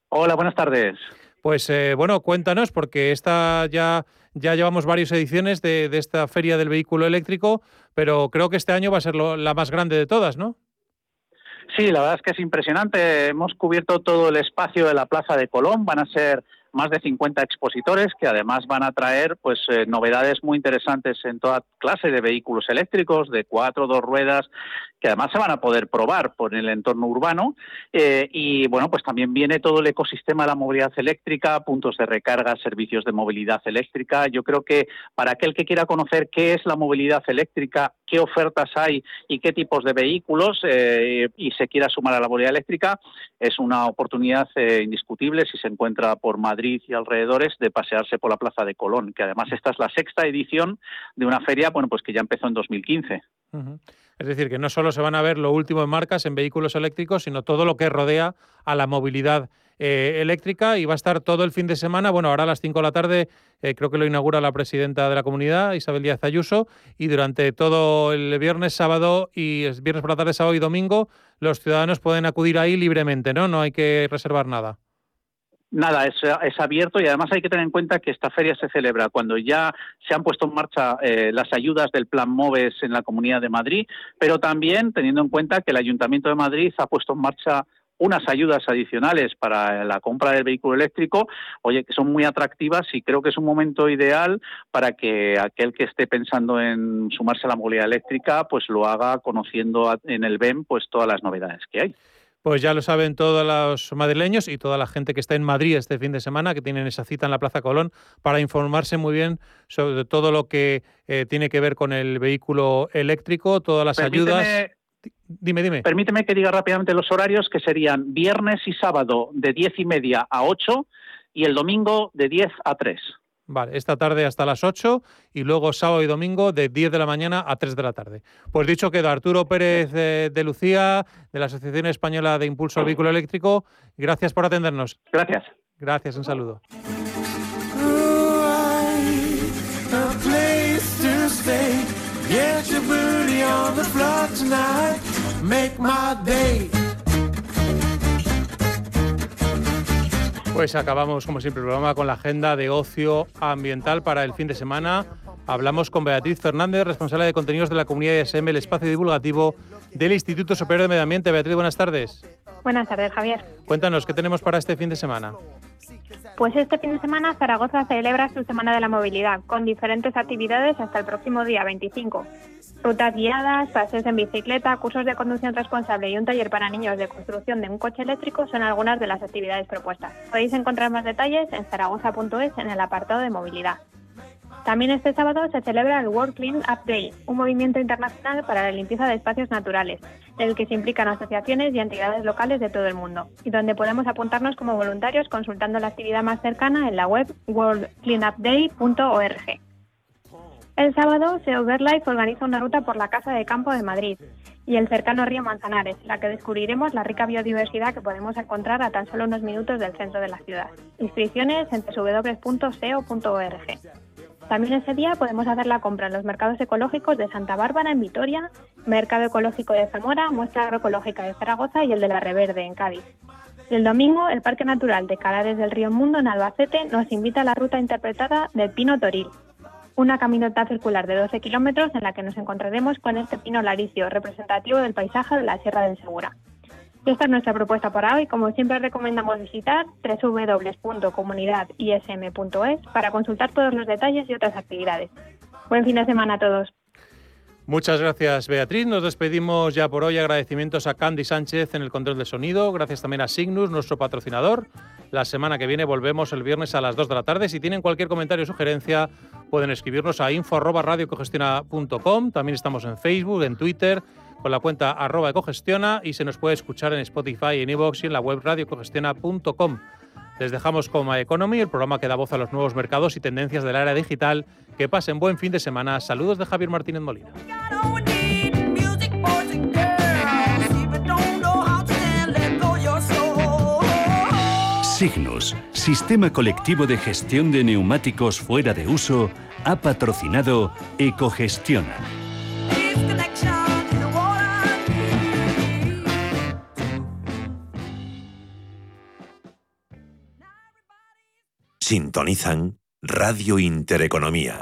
Hola, buenas tardes.
Pues eh, bueno, cuéntanos, porque esta ya, ya llevamos varias ediciones de, esta feria del vehículo eléctrico, pero creo que este año va a ser lo, la más grande de todas, ¿no?
Sí, la verdad es que es impresionante. Hemos cubierto todo el espacio de la Plaza de Colón. Van a ser más de 50 expositores que además van a traer pues eh, novedades muy interesantes en toda clase de vehículos eléctricos de cuatro, dos ruedas que además se van a poder probar por el entorno urbano eh, y bueno pues también viene todo el ecosistema de la movilidad eléctrica, puntos de recarga, servicios de movilidad eléctrica. Yo creo que para aquel que quiera conocer qué es la movilidad eléctrica, qué ofertas hay y qué tipos de vehículos eh, y se quiera sumar a la movilidad eléctrica es una oportunidad eh, indiscutible si se encuentra por Madrid y alrededores de pasearse por la Plaza de Colón, que además esta es la sexta edición de una feria bueno pues que ya empezó en 2015.
Uh -huh. Es decir, que no solo se van a ver lo último en marcas en vehículos eléctricos, sino todo lo que rodea a la movilidad eh, eléctrica y va a estar todo el fin de semana. Bueno, ahora a las 5 de la tarde eh, creo que lo inaugura la presidenta de la comunidad, Isabel Díaz Ayuso, y durante todo el viernes, sábado y viernes por la tarde, sábado y domingo, los ciudadanos pueden acudir ahí libremente, ¿no? No hay que reservar nada.
Nada, es, es, abierto y además hay que tener en cuenta que esta feria se celebra cuando ya se han puesto en marcha eh, las ayudas del Plan MOVES en la Comunidad de Madrid, pero también teniendo en cuenta que el Ayuntamiento de Madrid ha puesto en marcha unas ayudas adicionales para la compra del vehículo eléctrico, oye, que son muy atractivas y creo que es un momento ideal para que aquel que esté pensando en sumarse a la movilidad eléctrica, pues lo haga conociendo en el BEM pues todas las novedades que hay.
Pues ya lo saben todos los madrileños y toda la gente que está en Madrid este fin de semana, que tienen esa cita en la Plaza Colón, para informarse muy bien sobre todo lo que eh, tiene que ver con el vehículo eléctrico, todas las
Permíteme,
ayudas. Dime, dime.
Permíteme que diga rápidamente los horarios, que serían viernes y sábado de diez y media a 8 y el domingo de 10 a 3.
Vale, esta tarde hasta las 8 y luego sábado y domingo de 10 de la mañana a 3 de la tarde. Pues dicho queda Arturo Pérez de, de Lucía, de la Asociación Española de Impulso al Vehículo Eléctrico. Gracias por atendernos.
Gracias.
Gracias, un saludo. Pues acabamos, como siempre, el programa con la agenda de ocio ambiental para el fin de semana. Hablamos con Beatriz Fernández, responsable de contenidos de la comunidad de SM, el espacio divulgativo del Instituto Superior de Medio Ambiente. Beatriz, buenas tardes.
Buenas tardes, Javier.
Cuéntanos, ¿qué tenemos para este fin de semana?
Pues este fin de semana Zaragoza celebra su Semana de la Movilidad, con diferentes actividades hasta el próximo día 25. Rutas guiadas, paseos en bicicleta, cursos de conducción responsable y un taller para niños de construcción de un coche eléctrico son algunas de las actividades propuestas. Podéis encontrar más detalles en zaragoza.es en el apartado de movilidad. También este sábado se celebra el World Clean Up Day, un movimiento internacional para la limpieza de espacios naturales, en el que se implican asociaciones y entidades locales de todo el mundo, y donde podemos apuntarnos como voluntarios consultando la actividad más cercana en la web worldcleanupday.org. El sábado, SEO Life organiza una ruta por la Casa de Campo de Madrid y el cercano río Manzanares, la que descubriremos la rica biodiversidad que podemos encontrar a tan solo unos minutos del centro de la ciudad. Inscripciones en www.seo.org. También ese día podemos hacer la compra en los mercados ecológicos de Santa Bárbara en Vitoria, Mercado Ecológico de Zamora, Muestra Agroecológica de Zaragoza y el de la Reverde en Cádiz. El domingo, el Parque Natural de Calares del Río Mundo en Albacete nos invita a la ruta interpretada del Pino Toril, una caminata circular de 12 kilómetros en la que nos encontraremos con este pino laricio, representativo del paisaje de la Sierra del Segura. Esta es nuestra propuesta para hoy. Como siempre recomendamos visitar www.comunidadism.es para consultar todos los detalles y otras actividades. Buen fin de semana a todos.
Muchas gracias, Beatriz. Nos despedimos ya por hoy. Agradecimientos a Candy Sánchez en el control de sonido. Gracias también a Signus, nuestro patrocinador. La semana que viene volvemos el viernes a las 2 de la tarde. Si tienen cualquier comentario o sugerencia, pueden escribirnos a info.radiocogestiona.com. También estamos en Facebook, en Twitter, con la cuenta arroba ecogestiona y se nos puede escuchar en Spotify, en iVoox y en la web radiocogestiona.com. Les dejamos con My Economy, el programa que da voz a los nuevos mercados y tendencias del área digital. Que pasen buen fin de semana. Saludos de Javier Martínez Molina.
Signus, Sistema Colectivo de Gestión de Neumáticos Fuera de Uso, ha patrocinado Ecogestiona.
Sintonizan Radio Intereconomía.